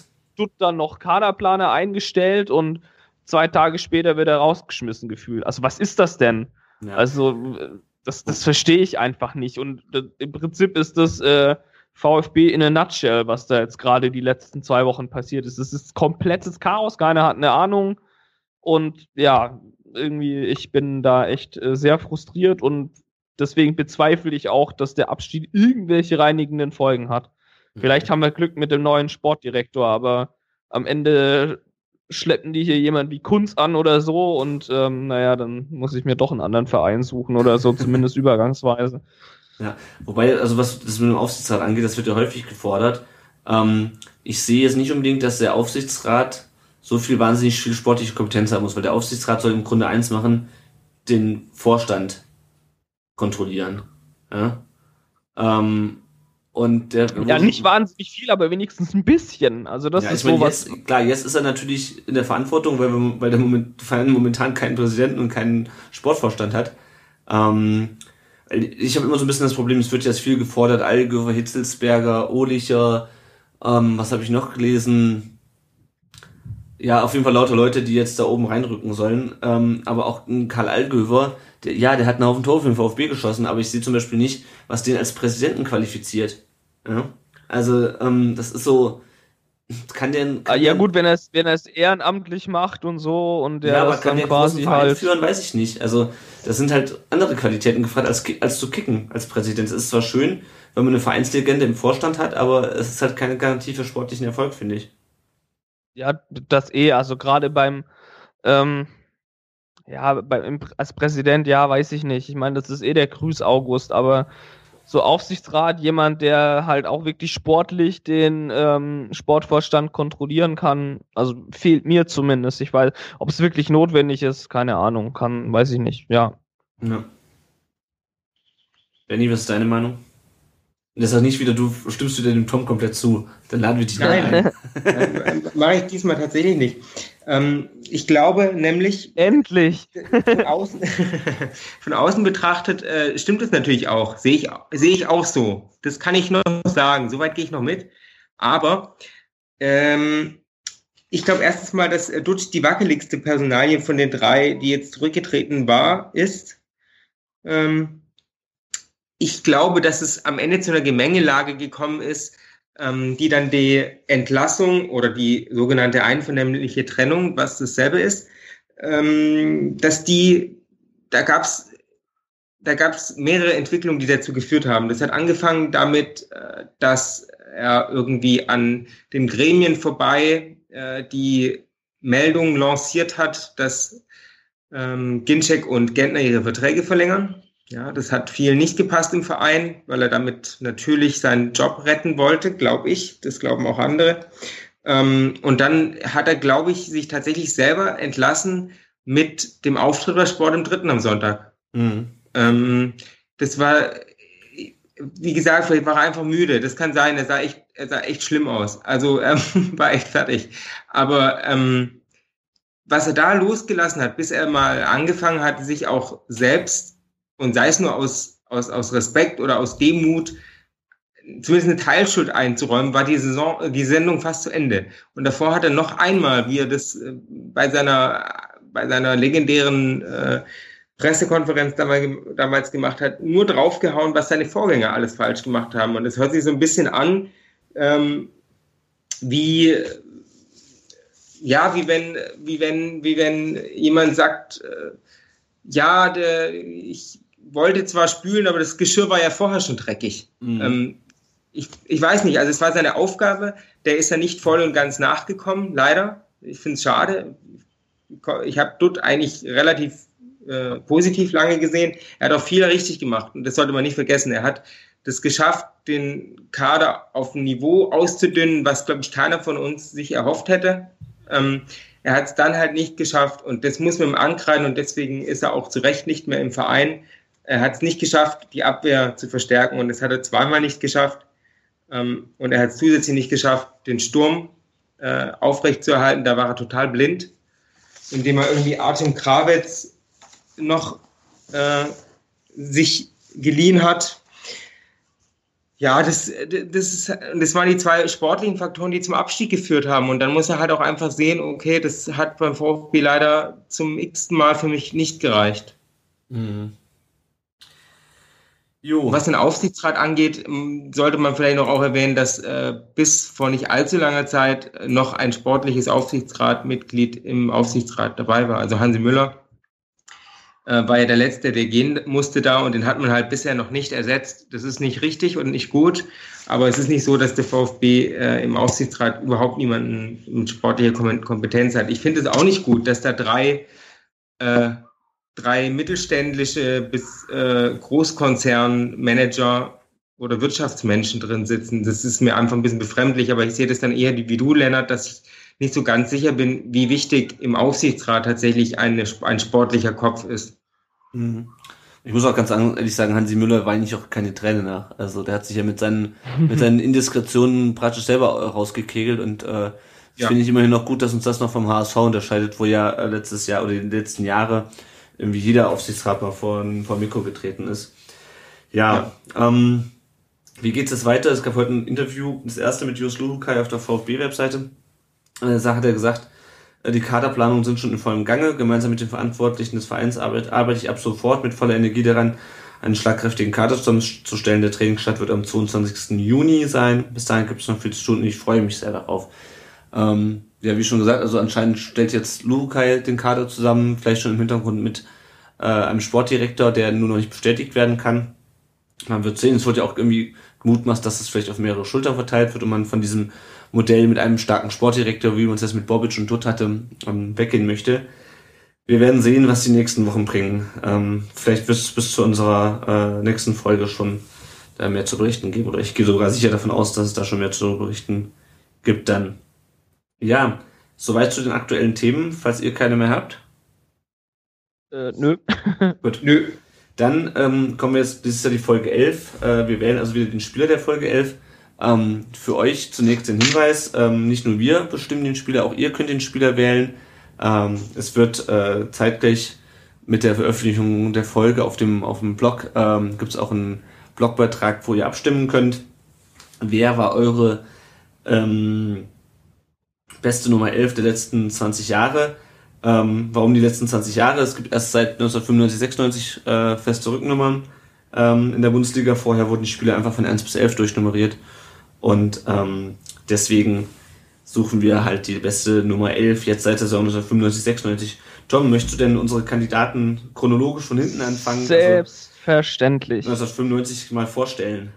dann noch Kaderplaner eingestellt und zwei Tage später wird er rausgeschmissen gefühlt. Also was ist das denn? Ja. Also das, das verstehe ich einfach nicht. Und äh, im Prinzip ist das äh, VfB in a nutshell, was da jetzt gerade die letzten zwei Wochen passiert ist. Es ist komplettes Chaos, keiner hat eine Ahnung. Und ja, irgendwie, ich bin da echt äh, sehr frustriert und deswegen bezweifle ich auch, dass der Abstieg irgendwelche reinigenden Folgen hat. Vielleicht haben wir Glück mit dem neuen Sportdirektor, aber am Ende schleppen die hier jemand wie Kunz an oder so und ähm, naja, dann muss ich mir doch einen anderen Verein suchen oder so, zumindest (laughs) übergangsweise. Ja, wobei, also was das mit dem Aufsichtsrat angeht, das wird ja häufig gefordert. Ähm, ich sehe jetzt nicht unbedingt, dass der Aufsichtsrat so viel wahnsinnig viel sportliche Kompetenz haben muss, weil der Aufsichtsrat soll im Grunde eins machen, den Vorstand kontrollieren. Ja? Ähm, und der, ja, nicht wahnsinnig viel, aber wenigstens ein bisschen. Also das ja, ist sowas. Jetzt, klar, jetzt ist er natürlich in der Verantwortung, weil, wir, weil der Moment, momentan keinen Präsidenten und keinen Sportvorstand hat. Ähm, ich habe immer so ein bisschen das Problem, es wird jetzt viel gefordert, Algöfer, Hitzelsberger, Ohlicher, ähm, was habe ich noch gelesen? ja, auf jeden Fall lauter Leute, die jetzt da oben reinrücken sollen. Ähm, aber auch ein Karl Algöver, der, ja, der hat einen Haufen Tore für den VfB geschossen, aber ich sehe zum Beispiel nicht, was den als Präsidenten qualifiziert. Ja? Also, ähm, das ist so, kann der. Kann ah, ja, gut, wenn er es wenn er's ehrenamtlich macht und so und der ja, aber kann der quasi halt führen, weiß ich nicht. Also, das sind halt andere Qualitäten gefragt, als, als zu kicken als Präsident. Es ist zwar schön, wenn man eine Vereinslegende im Vorstand hat, aber es ist halt keine Garantie für sportlichen Erfolg, finde ich. Ja, das eh, also gerade beim, ähm, ja, beim, als Präsident, ja, weiß ich nicht. Ich meine, das ist eh der Grüß August, aber so Aufsichtsrat, jemand, der halt auch wirklich sportlich den ähm, Sportvorstand kontrollieren kann, also fehlt mir zumindest. Ich weiß, ob es wirklich notwendig ist, keine Ahnung, kann, weiß ich nicht, ja. Ja. Benny, was ist deine Meinung? Das ist auch nicht wieder, du stimmst du dem Tom komplett zu. Dann laden wir dich Nein, ein. (laughs) Mache ich diesmal tatsächlich nicht. Ähm, ich glaube nämlich. Endlich! Von außen, (laughs) von außen betrachtet äh, stimmt es natürlich auch. Sehe ich, sehe ich auch so. Das kann ich noch sagen. Soweit gehe ich noch mit. Aber ähm, ich glaube erstens mal, dass Dutsch die wackeligste Personalie von den drei, die jetzt zurückgetreten war, ist. Ähm, ich glaube, dass es am Ende zu einer Gemengelage gekommen ist, die dann die Entlassung oder die sogenannte einvernehmliche Trennung, was dasselbe ist, ähm, dass die, da gab's da gab's mehrere Entwicklungen, die dazu geführt haben. Das hat angefangen damit, äh, dass er irgendwie an den Gremien vorbei äh, die Meldung lanciert hat, dass ähm, Ginczek und Gentner ihre Verträge verlängern. Ja, das hat viel nicht gepasst im Verein, weil er damit natürlich seinen Job retten wollte, glaube ich. Das glauben auch andere. Ähm, und dann hat er, glaube ich, sich tatsächlich selber entlassen mit dem Auftritt bei Sport im Dritten am Sonntag. Mhm. Ähm, das war, wie gesagt, vielleicht war er einfach müde. Das kann sein. Er sah echt, er sah echt schlimm aus. Also ähm, (laughs) war echt fertig. Aber ähm, was er da losgelassen hat, bis er mal angefangen hat, sich auch selbst und sei es nur aus, aus, aus Respekt oder aus Demut, zumindest eine Teilschuld einzuräumen, war die Saison, die Sendung fast zu Ende. Und davor hat er noch einmal, wie er das äh, bei seiner, bei seiner legendären äh, Pressekonferenz damals, gemacht hat, nur draufgehauen, was seine Vorgänger alles falsch gemacht haben. Und es hört sich so ein bisschen an, ähm, wie, ja, wie wenn, wie wenn, wie wenn jemand sagt, äh, ja, der, ich wollte zwar spülen, aber das Geschirr war ja vorher schon dreckig. Mhm. Ähm, ich, ich weiß nicht, also es war seine Aufgabe, der ist ja nicht voll und ganz nachgekommen, leider. Ich finde es schade. Ich habe dort eigentlich relativ äh, positiv lange gesehen. Er hat auch viel richtig gemacht und das sollte man nicht vergessen. Er hat das geschafft, den Kader auf ein Niveau auszudünnen, was, glaube ich, keiner von uns sich erhofft hätte. Ähm, er hat es dann halt nicht geschafft und das muss man ihm ankreiden und deswegen ist er auch zu Recht nicht mehr im Verein. Er hat es nicht geschafft, die Abwehr zu verstärken und das hat er zweimal nicht geschafft. Ähm, und er hat es zusätzlich nicht geschafft, den Sturm äh, aufrechtzuerhalten. Da war er total blind, indem er irgendwie Artem Krawitz noch äh, sich geliehen hat. Ja, das, das, ist, das waren die zwei sportlichen Faktoren, die zum Abstieg geführt haben. Und dann muss er halt auch einfach sehen, okay, das hat beim VfB leider zum x-ten Mal für mich nicht gereicht. Mhm. Jo. Was den Aufsichtsrat angeht, sollte man vielleicht noch auch erwähnen, dass äh, bis vor nicht allzu langer Zeit noch ein sportliches Aufsichtsratmitglied im Aufsichtsrat dabei war, also Hansi Müller. Äh, war ja der Letzte, der gehen musste da und den hat man halt bisher noch nicht ersetzt. Das ist nicht richtig und nicht gut, aber es ist nicht so, dass der VfB äh, im Aufsichtsrat überhaupt niemanden mit sportlicher Kompetenz hat. Ich finde es auch nicht gut, dass da drei äh, drei mittelständische bis äh, Großkonzernmanager oder Wirtschaftsmenschen drin sitzen. Das ist mir einfach ein bisschen befremdlich, aber ich sehe das dann eher wie du, Lennart, dass ich nicht so ganz sicher bin, wie wichtig im Aufsichtsrat tatsächlich eine, ein sportlicher Kopf ist. Mhm. Ich muss auch ganz ehrlich sagen, Hansi Müller weine ich auch keine Tränen nach. Also der hat sich ja mit seinen, (laughs) mit seinen Indiskretionen praktisch selber rausgekegelt und äh, ja. finde ich immerhin noch gut, dass uns das noch vom HSV unterscheidet, wo ja äh, letztes Jahr oder die letzten Jahre irgendwie jeder Aufsichtsrat mal vor, vor Mikro getreten ist. Ja, ja. Ähm, wie geht es weiter? Es gab heute ein Interview, das erste mit Jus Luhukai auf der VfB-Webseite. Äh, da hat er gesagt, äh, die Kaderplanungen sind schon in vollem Gange. Gemeinsam mit den Verantwortlichen des Vereins arbeite, arbeite ich ab sofort mit voller Energie daran, einen schlagkräftigen Kader zusammenzustellen. Der Trainingsstart wird am 22. Juni sein. Bis dahin gibt es noch viele Stunden. Ich freue mich sehr darauf. Ähm, ja, wie schon gesagt, also anscheinend stellt jetzt Lukai den Kader zusammen, vielleicht schon im Hintergrund mit äh, einem Sportdirektor, der nur noch nicht bestätigt werden kann. Man wird sehen, es wird ja auch irgendwie gemutmaßt, dass es vielleicht auf mehrere Schultern verteilt wird und man von diesem Modell mit einem starken Sportdirektor, wie man es jetzt mit Bobic und Dutt hatte, ähm, weggehen möchte. Wir werden sehen, was die nächsten Wochen bringen. Ähm, vielleicht wird es bis zu unserer äh, nächsten Folge schon da mehr zu berichten geben. Oder ich gehe sogar sicher davon aus, dass es da schon mehr zu berichten gibt dann. Ja, soweit zu den aktuellen Themen, falls ihr keine mehr habt. Äh, nö. (laughs) Gut. Nö. Dann ähm, kommen wir jetzt, das ist ja die Folge 11. Äh, wir wählen also wieder den Spieler der Folge 11. Ähm, für euch zunächst den Hinweis, ähm, nicht nur wir bestimmen den Spieler, auch ihr könnt den Spieler wählen. Ähm, es wird äh, zeitgleich mit der Veröffentlichung der Folge auf dem, auf dem Blog, ähm, gibt es auch einen Blogbeitrag, wo ihr abstimmen könnt. Wer war eure ähm, beste Nummer 11 der letzten 20 Jahre. Ähm, warum die letzten 20 Jahre? Es gibt erst seit 1995, 96 äh, feste Rücknummern ähm, in der Bundesliga. Vorher wurden die Spiele einfach von 1 bis 11 durchnummeriert. Und ähm, deswegen suchen wir halt die beste Nummer 11 jetzt seit der Saison 1995, 96. Tom, möchtest du denn unsere Kandidaten chronologisch von hinten anfangen? Also Selbstverständlich. Also 1995 mal vorstellen.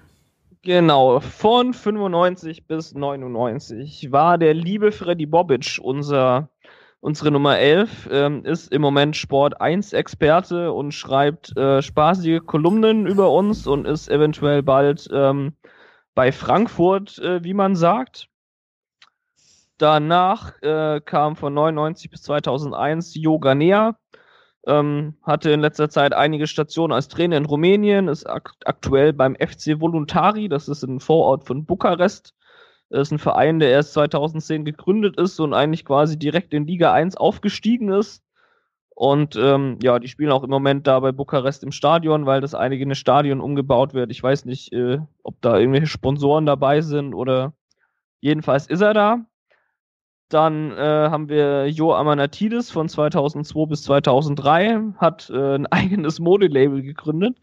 Genau, von 95 bis 99 war der liebe Freddy Bobic unser, unsere Nummer 11, ähm, ist im Moment Sport 1 Experte und schreibt äh, spaßige Kolumnen über uns und ist eventuell bald ähm, bei Frankfurt, äh, wie man sagt. Danach äh, kam von 99 bis 2001 Yoga Nea, Ähm, hatte in letzter Zeit einige Stationen als Trainer in Rumänien, ist ak aktuell beim FC Voluntari, das ist ein Vorort von Bukarest. Das ist ein Verein, der erst 2010 gegründet ist und eigentlich quasi direkt in Liga 1 aufgestiegen ist. Und ähm, ja, die spielen auch im Moment da bei Bukarest im Stadion, weil das einige Stadion umgebaut wird. Ich weiß nicht, äh, ob da irgendwelche Sponsoren dabei sind oder jedenfalls ist er da. Dann äh, haben wir Jo Amanatidis von 2002 bis 2003, hat äh, ein (laughs) eigenes Modelabel gegründet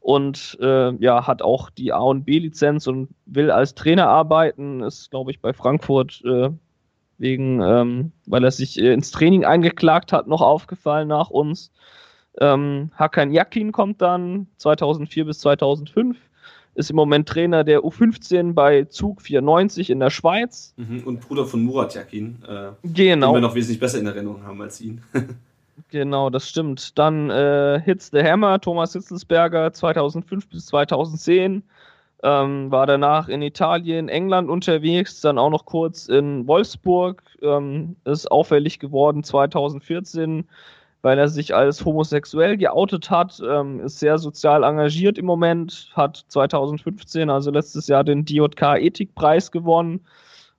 und äh, ja, hat auch die A und B-Lizenz und will als Trainer arbeiten. Ist, glaube ich, bei Frankfurt äh, wegen, ähm, weil er sich äh, ins Training eingeklagt hat, noch aufgefallen nach uns. Ähm, Hakan Yakin kommt dann 2004 bis 2005 ist im Moment Trainer der U15 bei Zug 94 in der Schweiz. Mhm, und Bruder von Murat Yakin. Äh, genau. Den wir noch wesentlich besser in Erinnerung haben als ihn. (laughs) genau, das stimmt. Dann äh, Hits the Hammer, Thomas Hitzelsberger 2005 bis 2010. Ähm, war danach in Italien, England unterwegs, dann auch noch kurz in Wolfsburg. Ähm, ist auffällig geworden 2014 weil er sich als homosexuell geoutet hat, ähm, ist sehr sozial engagiert im Moment, hat 2015, also letztes Jahr, den DJK Ethikpreis gewonnen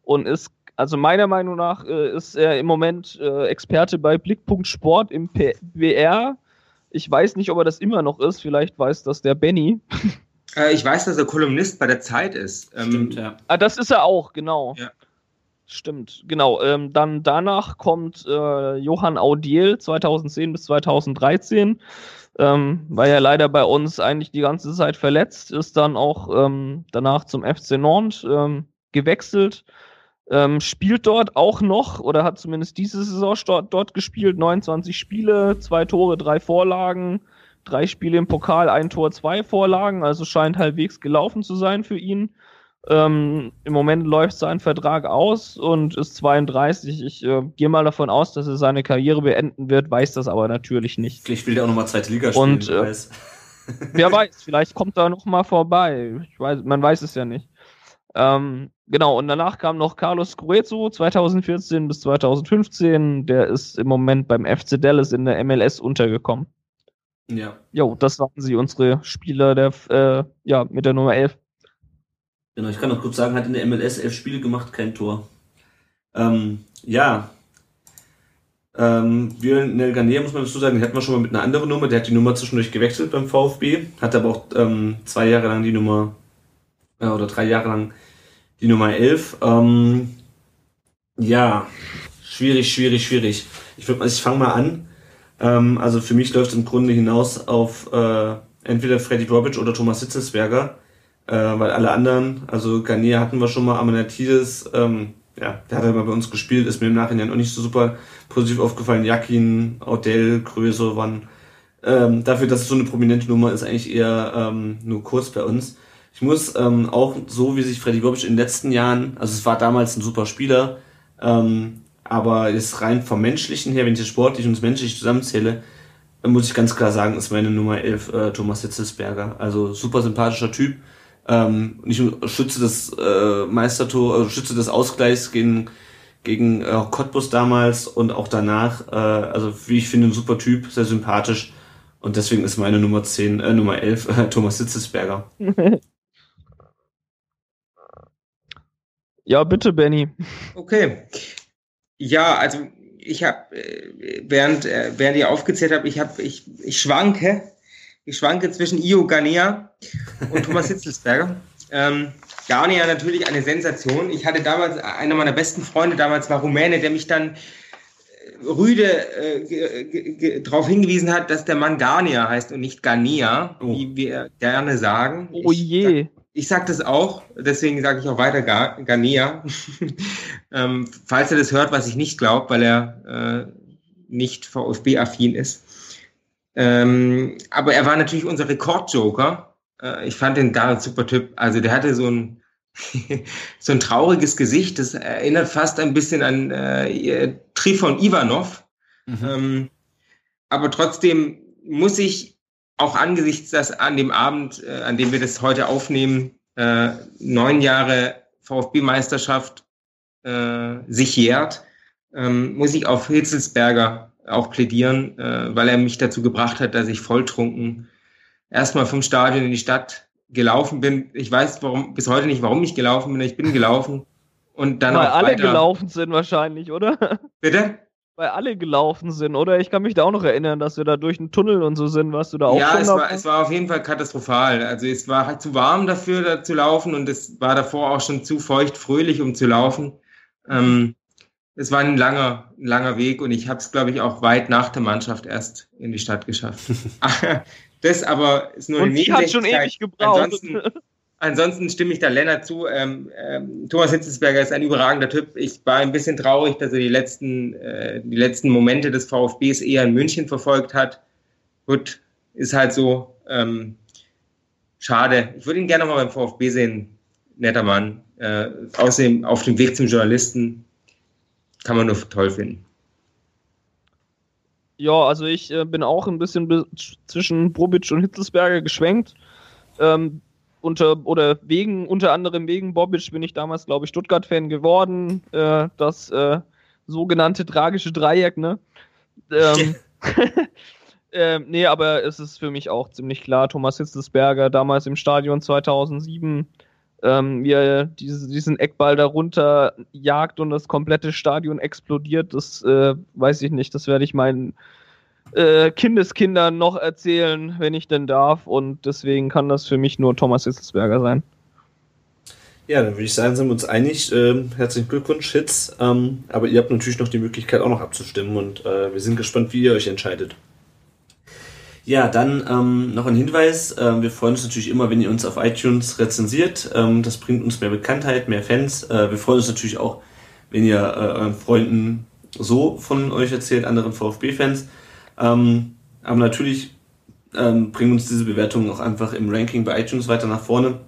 und ist, also meiner Meinung nach, äh, ist er im Moment äh, Experte bei Blickpunkt Sport im BR. Ich weiß nicht, ob er das immer noch ist, vielleicht weiß das der Benny. Äh, ich weiß, dass er Kolumnist bei der Zeit ist. Ähm, Stimmt, ja. Ah, das ist er auch, genau. Ja. Stimmt, genau. Ähm, dann danach kommt äh, Johann Audiel 2010 bis 2013. Ähm, war ja leider bei uns eigentlich die ganze Zeit verletzt, ist dann auch ähm, danach zum FC Nantes ähm, gewechselt, ähm, spielt dort auch noch oder hat zumindest diese Saison dort, dort gespielt, 29 Spiele, zwei Tore, drei Vorlagen, drei Spiele im Pokal, ein Tor, zwei Vorlagen, also scheint halbwegs gelaufen zu sein für ihn. Ähm, Im Moment läuft sein Vertrag aus und ist 32. Ich äh, gehe mal davon aus, dass er seine Karriere beenden wird, weiß das aber natürlich nicht. Vielleicht will er auch nochmal zweite Liga spielen. Und, äh, weiß. (laughs) wer weiß, vielleicht kommt er nochmal vorbei. Ich weiß, man weiß es ja nicht. Ähm, genau, und danach kam noch Carlos Gruezo 2014 bis 2015. Der ist im Moment beim FC Dallas in der MLS untergekommen. Ja. Jo, das waren sie, unsere Spieler der, äh, ja, mit der Nummer 11. Genau, ich kann noch kurz sagen, hat in der MLS elf Spiele gemacht, kein Tor. Ähm, ja. Ähm, Nel Garnier, muss man dazu sagen, den hatten wir schon mal mit einer anderen Nummer. Der hat die Nummer zwischendurch gewechselt beim VfB, hat aber auch ähm, zwei Jahre lang die Nummer, äh, oder drei Jahre lang die Nummer 11. Ähm, ja, schwierig, schwierig, schwierig. Ich, würd, ich fange mal an. Ähm, also für mich läuft es im Grunde hinaus auf äh, entweder Freddy Bobic oder Thomas Hitzelsberger äh, weil alle anderen, also Garnier hatten wir schon mal, Amanatidis, ähm, ja, der hat ja mal bei uns gespielt, ist mir im Nachhinein auch nicht so super positiv aufgefallen. Jakin, Odell, Größe waren ähm, dafür, dass es so eine prominente Nummer ist, eigentlich eher ähm, nur kurz bei uns. Ich muss ähm, auch so, wie sich Freddy Bobic in den letzten Jahren, also es war damals ein super Spieler, ähm, aber ist rein vom Menschlichen her, wenn ich das sportlich und das menschlich zusammenzähle, muss ich ganz klar sagen, ist meine Nummer 11 äh, Thomas Hitzelsberger. Also super sympathischer Typ, ähm, und ich schütze das äh, Meistertor, also schütze des Ausgleichs gegen gegen äh, Cottbus damals und auch danach. Äh, also wie ich finde, ein super Typ, sehr sympathisch. Und deswegen ist meine Nummer 10, äh, Nummer 11 (laughs) äh, Thomas Sitzesberger. ja, bitte, Benny. Okay. Ja, also ich habe, äh, während, äh, während ihr aufgezählt habt, ich habe, ich, ich schwanke ich schwanke zwischen Io Garnea und Thomas (laughs) Hitzelsberger. Ähm, Garnea natürlich eine Sensation. Ich hatte damals, einer meiner besten Freunde damals war Rumäne, der mich dann äh, rüde äh, darauf hingewiesen hat, dass der Mann Garnia heißt und nicht Garnia, oh. wie wir gerne sagen. Oh je. Ich, ich sage das auch, deswegen sage ich auch weiter Gar, Garnia. (laughs) ähm, falls er das hört, was ich nicht glaube, weil er äh, nicht VfB-affin ist. Ähm, aber er war natürlich unser Rekordjoker. Äh, ich fand den gar ein super Typ. Also der hatte so ein (laughs) so ein trauriges Gesicht. Das erinnert fast ein bisschen an äh, Trifon Ivanov. Mhm. Ähm, aber trotzdem muss ich auch angesichts dass an dem Abend, äh, an dem wir das heute aufnehmen, äh, neun Jahre VfB-Meisterschaft äh, sich jährt ähm, muss ich auf Hitzelsberger auch plädieren, äh, weil er mich dazu gebracht hat, dass ich volltrunken erstmal vom Stadion in die Stadt gelaufen bin. Ich weiß warum, bis heute nicht, warum ich gelaufen bin. Ich bin gelaufen und dann Weil alle weiter. gelaufen sind wahrscheinlich, oder? Bitte? Weil alle gelaufen sind, oder? Ich kann mich da auch noch erinnern, dass wir da durch einen Tunnel und so sind. Warst du da auch ja, es war, es war auf jeden Fall katastrophal. Also es war halt zu warm dafür da zu laufen und es war davor auch schon zu feucht fröhlich, um zu laufen. Ähm, es war ein langer, ein langer Weg und ich habe es, glaube ich, auch weit nach der Mannschaft erst in die Stadt geschafft. (laughs) (laughs) das aber ist nur und eine die hat schon ewig gebraucht. Ansonsten, ansonsten stimme ich da Lennart zu. Ähm, ähm, Thomas Hitzelsberger ist ein überragender Typ. Ich war ein bisschen traurig, dass er die letzten, äh, die letzten Momente des VfBs eher in München verfolgt hat. Gut, ist halt so. Ähm, schade. Ich würde ihn gerne noch mal beim VfB sehen. Netter Mann. Äh, außerdem auf dem Weg zum Journalisten kann man nur toll finden. Ja, also ich äh, bin auch ein bisschen zwischen Bobic und Hitzelsberger geschwenkt. Ähm, unter oder wegen, unter anderem wegen Bobic bin ich damals, glaube ich, Stuttgart-Fan geworden. Äh, das äh, sogenannte tragische Dreieck, ne? Ähm, (laughs) (laughs) ähm, nee, aber es ist für mich auch ziemlich klar, Thomas Hitzelsberger damals im Stadion 2007, ähm, wie er diese, diesen Eckball darunter jagt und das komplette Stadion explodiert, das äh, weiß ich nicht, das werde ich meinen äh, Kindeskindern noch erzählen, wenn ich denn darf und deswegen kann das für mich nur Thomas Hitzelsberger sein. Ja, dann würde ich sagen, sind wir uns einig. Ähm, herzlichen Glückwunsch, Hits. Ähm, aber ihr habt natürlich noch die Möglichkeit, auch noch abzustimmen und äh, wir sind gespannt, wie ihr euch entscheidet. Ja, dann ähm, noch ein Hinweis. Ähm, wir freuen uns natürlich immer, wenn ihr uns auf iTunes rezensiert. Ähm, das bringt uns mehr Bekanntheit, mehr Fans. Äh, wir freuen uns natürlich auch, wenn ihr äh, euren Freunden so von euch erzählt, anderen VfB-Fans. Ähm, aber natürlich ähm, bringen uns diese Bewertungen auch einfach im Ranking bei iTunes weiter nach vorne.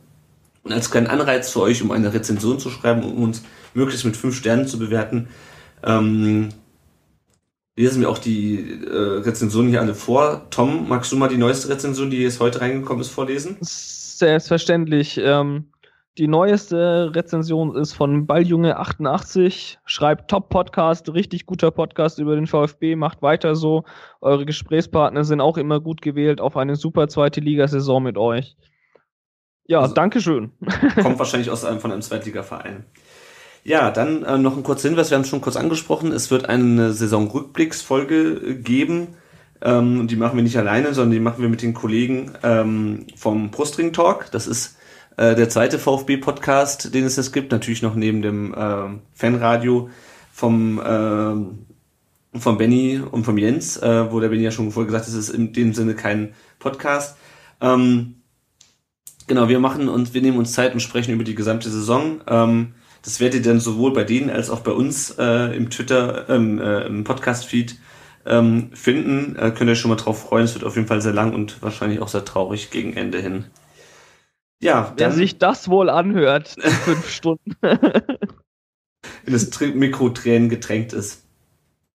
Und als kleinen Anreiz für euch, um eine Rezension zu schreiben, um uns möglichst mit fünf Sternen zu bewerten, ähm, lesen wir auch die äh, Rezensionen hier alle vor. Tom, magst du mal die neueste Rezension, die jetzt heute reingekommen ist, vorlesen? Selbstverständlich. Ähm, die neueste Rezension ist von Balljunge88. Schreibt Top-Podcast, richtig guter Podcast über den VfB, macht weiter so. Eure Gesprächspartner sind auch immer gut gewählt auf eine super zweite Ligasaison mit euch. Ja, Also- Dankeschön. Kommt (laughs) wahrscheinlich aus einem von einem Zweitligaverein. Ja, dann äh, noch ein kurzer Hinweis, wir haben es schon kurz angesprochen. Es wird eine Saison-Rückblicksfolge äh, geben. Ähm, die machen wir nicht alleine, sondern die machen wir mit den Kollegen ähm, vom Brustring Talk. Das ist äh, der zweite VfB-Podcast, den es jetzt gibt. Natürlich noch neben dem ähm, Fanradio vom, ähm, vom Benny und vom Jens, äh, wo der Benny ja schon vorher gesagt hat, es ist in dem Sinne kein Podcast. Ähm, Genau, wir machen und wir nehmen uns Zeit und sprechen über die gesamte Saison. Ähm, das werdet ihr dann sowohl bei denen als auch bei uns äh, im Twitter, ähm, äh, im Podcast-Feed ähm, finden. Äh, könnt ihr euch schon mal drauf freuen. Es wird auf jeden Fall sehr lang und wahrscheinlich auch sehr traurig gegen Ende hin. Ja, Wer sich das wohl anhört, in (laughs) fünf Stunden. wenn das Mikro Tränen getränkt ist.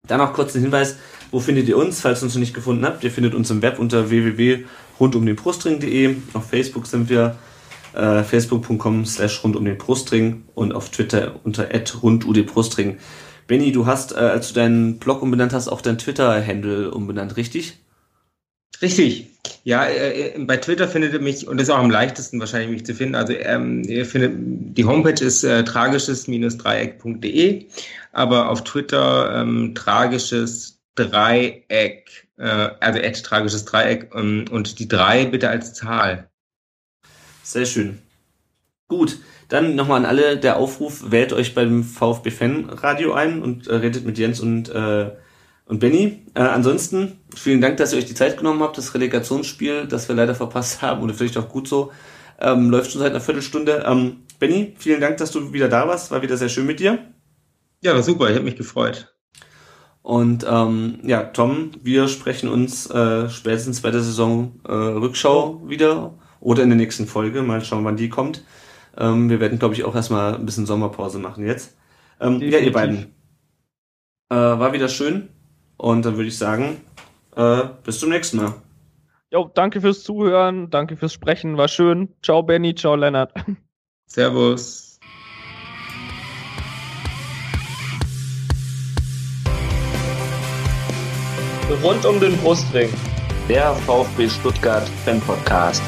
Dann noch kurz ein Hinweis, wo findet ihr uns, falls ihr uns noch nicht gefunden habt? Ihr findet uns im Web unter www.rundumdenbrustring.de. Auf Facebook sind wir äh, facebook.com slash rund um den Brustring und auf Twitter unter rundudbrustring. Benny, du hast, äh, als du deinen Blog umbenannt hast, auch dein Twitter-Handle umbenannt, richtig? Richtig. Ja, äh, bei Twitter findet ihr mich, und das ist auch am leichtesten wahrscheinlich mich zu finden. Also ähm, ihr findet, die Homepage ist äh, tragisches-dreieck.de, aber auf Twitter ähm, tragisches Dreieck, äh, also at tragisches Dreieck ähm, und die drei bitte als Zahl. Sehr schön. Gut, dann nochmal an alle der Aufruf, wählt euch beim VfB Fan Radio ein und äh, redet mit Jens und, äh, und Benny. Äh, ansonsten, vielen Dank, dass ihr euch die Zeit genommen habt. Das Relegationsspiel, das wir leider verpasst (laughs) haben, oder vielleicht auch gut so, ähm, läuft schon seit einer Viertelstunde. Ähm, Benny, vielen Dank, dass du wieder da warst. War wieder sehr schön mit dir. Ja, war super, ich habe mich gefreut. Und ähm, ja, Tom, wir sprechen uns äh, spätestens bei der Saison äh, Rückschau wieder oder in der nächsten Folge. Mal schauen, wann die kommt. Ähm, wir werden, glaube ich, auch erstmal ein bisschen Sommerpause machen jetzt. Ähm, ja, ihr beiden. Äh, war wieder schön. Und dann würde ich sagen, äh, bis zum nächsten Mal. Jo, danke fürs Zuhören, danke fürs Sprechen, war schön. Ciao Benny, ciao Lennart. (laughs) Servus. rund um den Brustring. Der VfB Stuttgart Fan Podcast.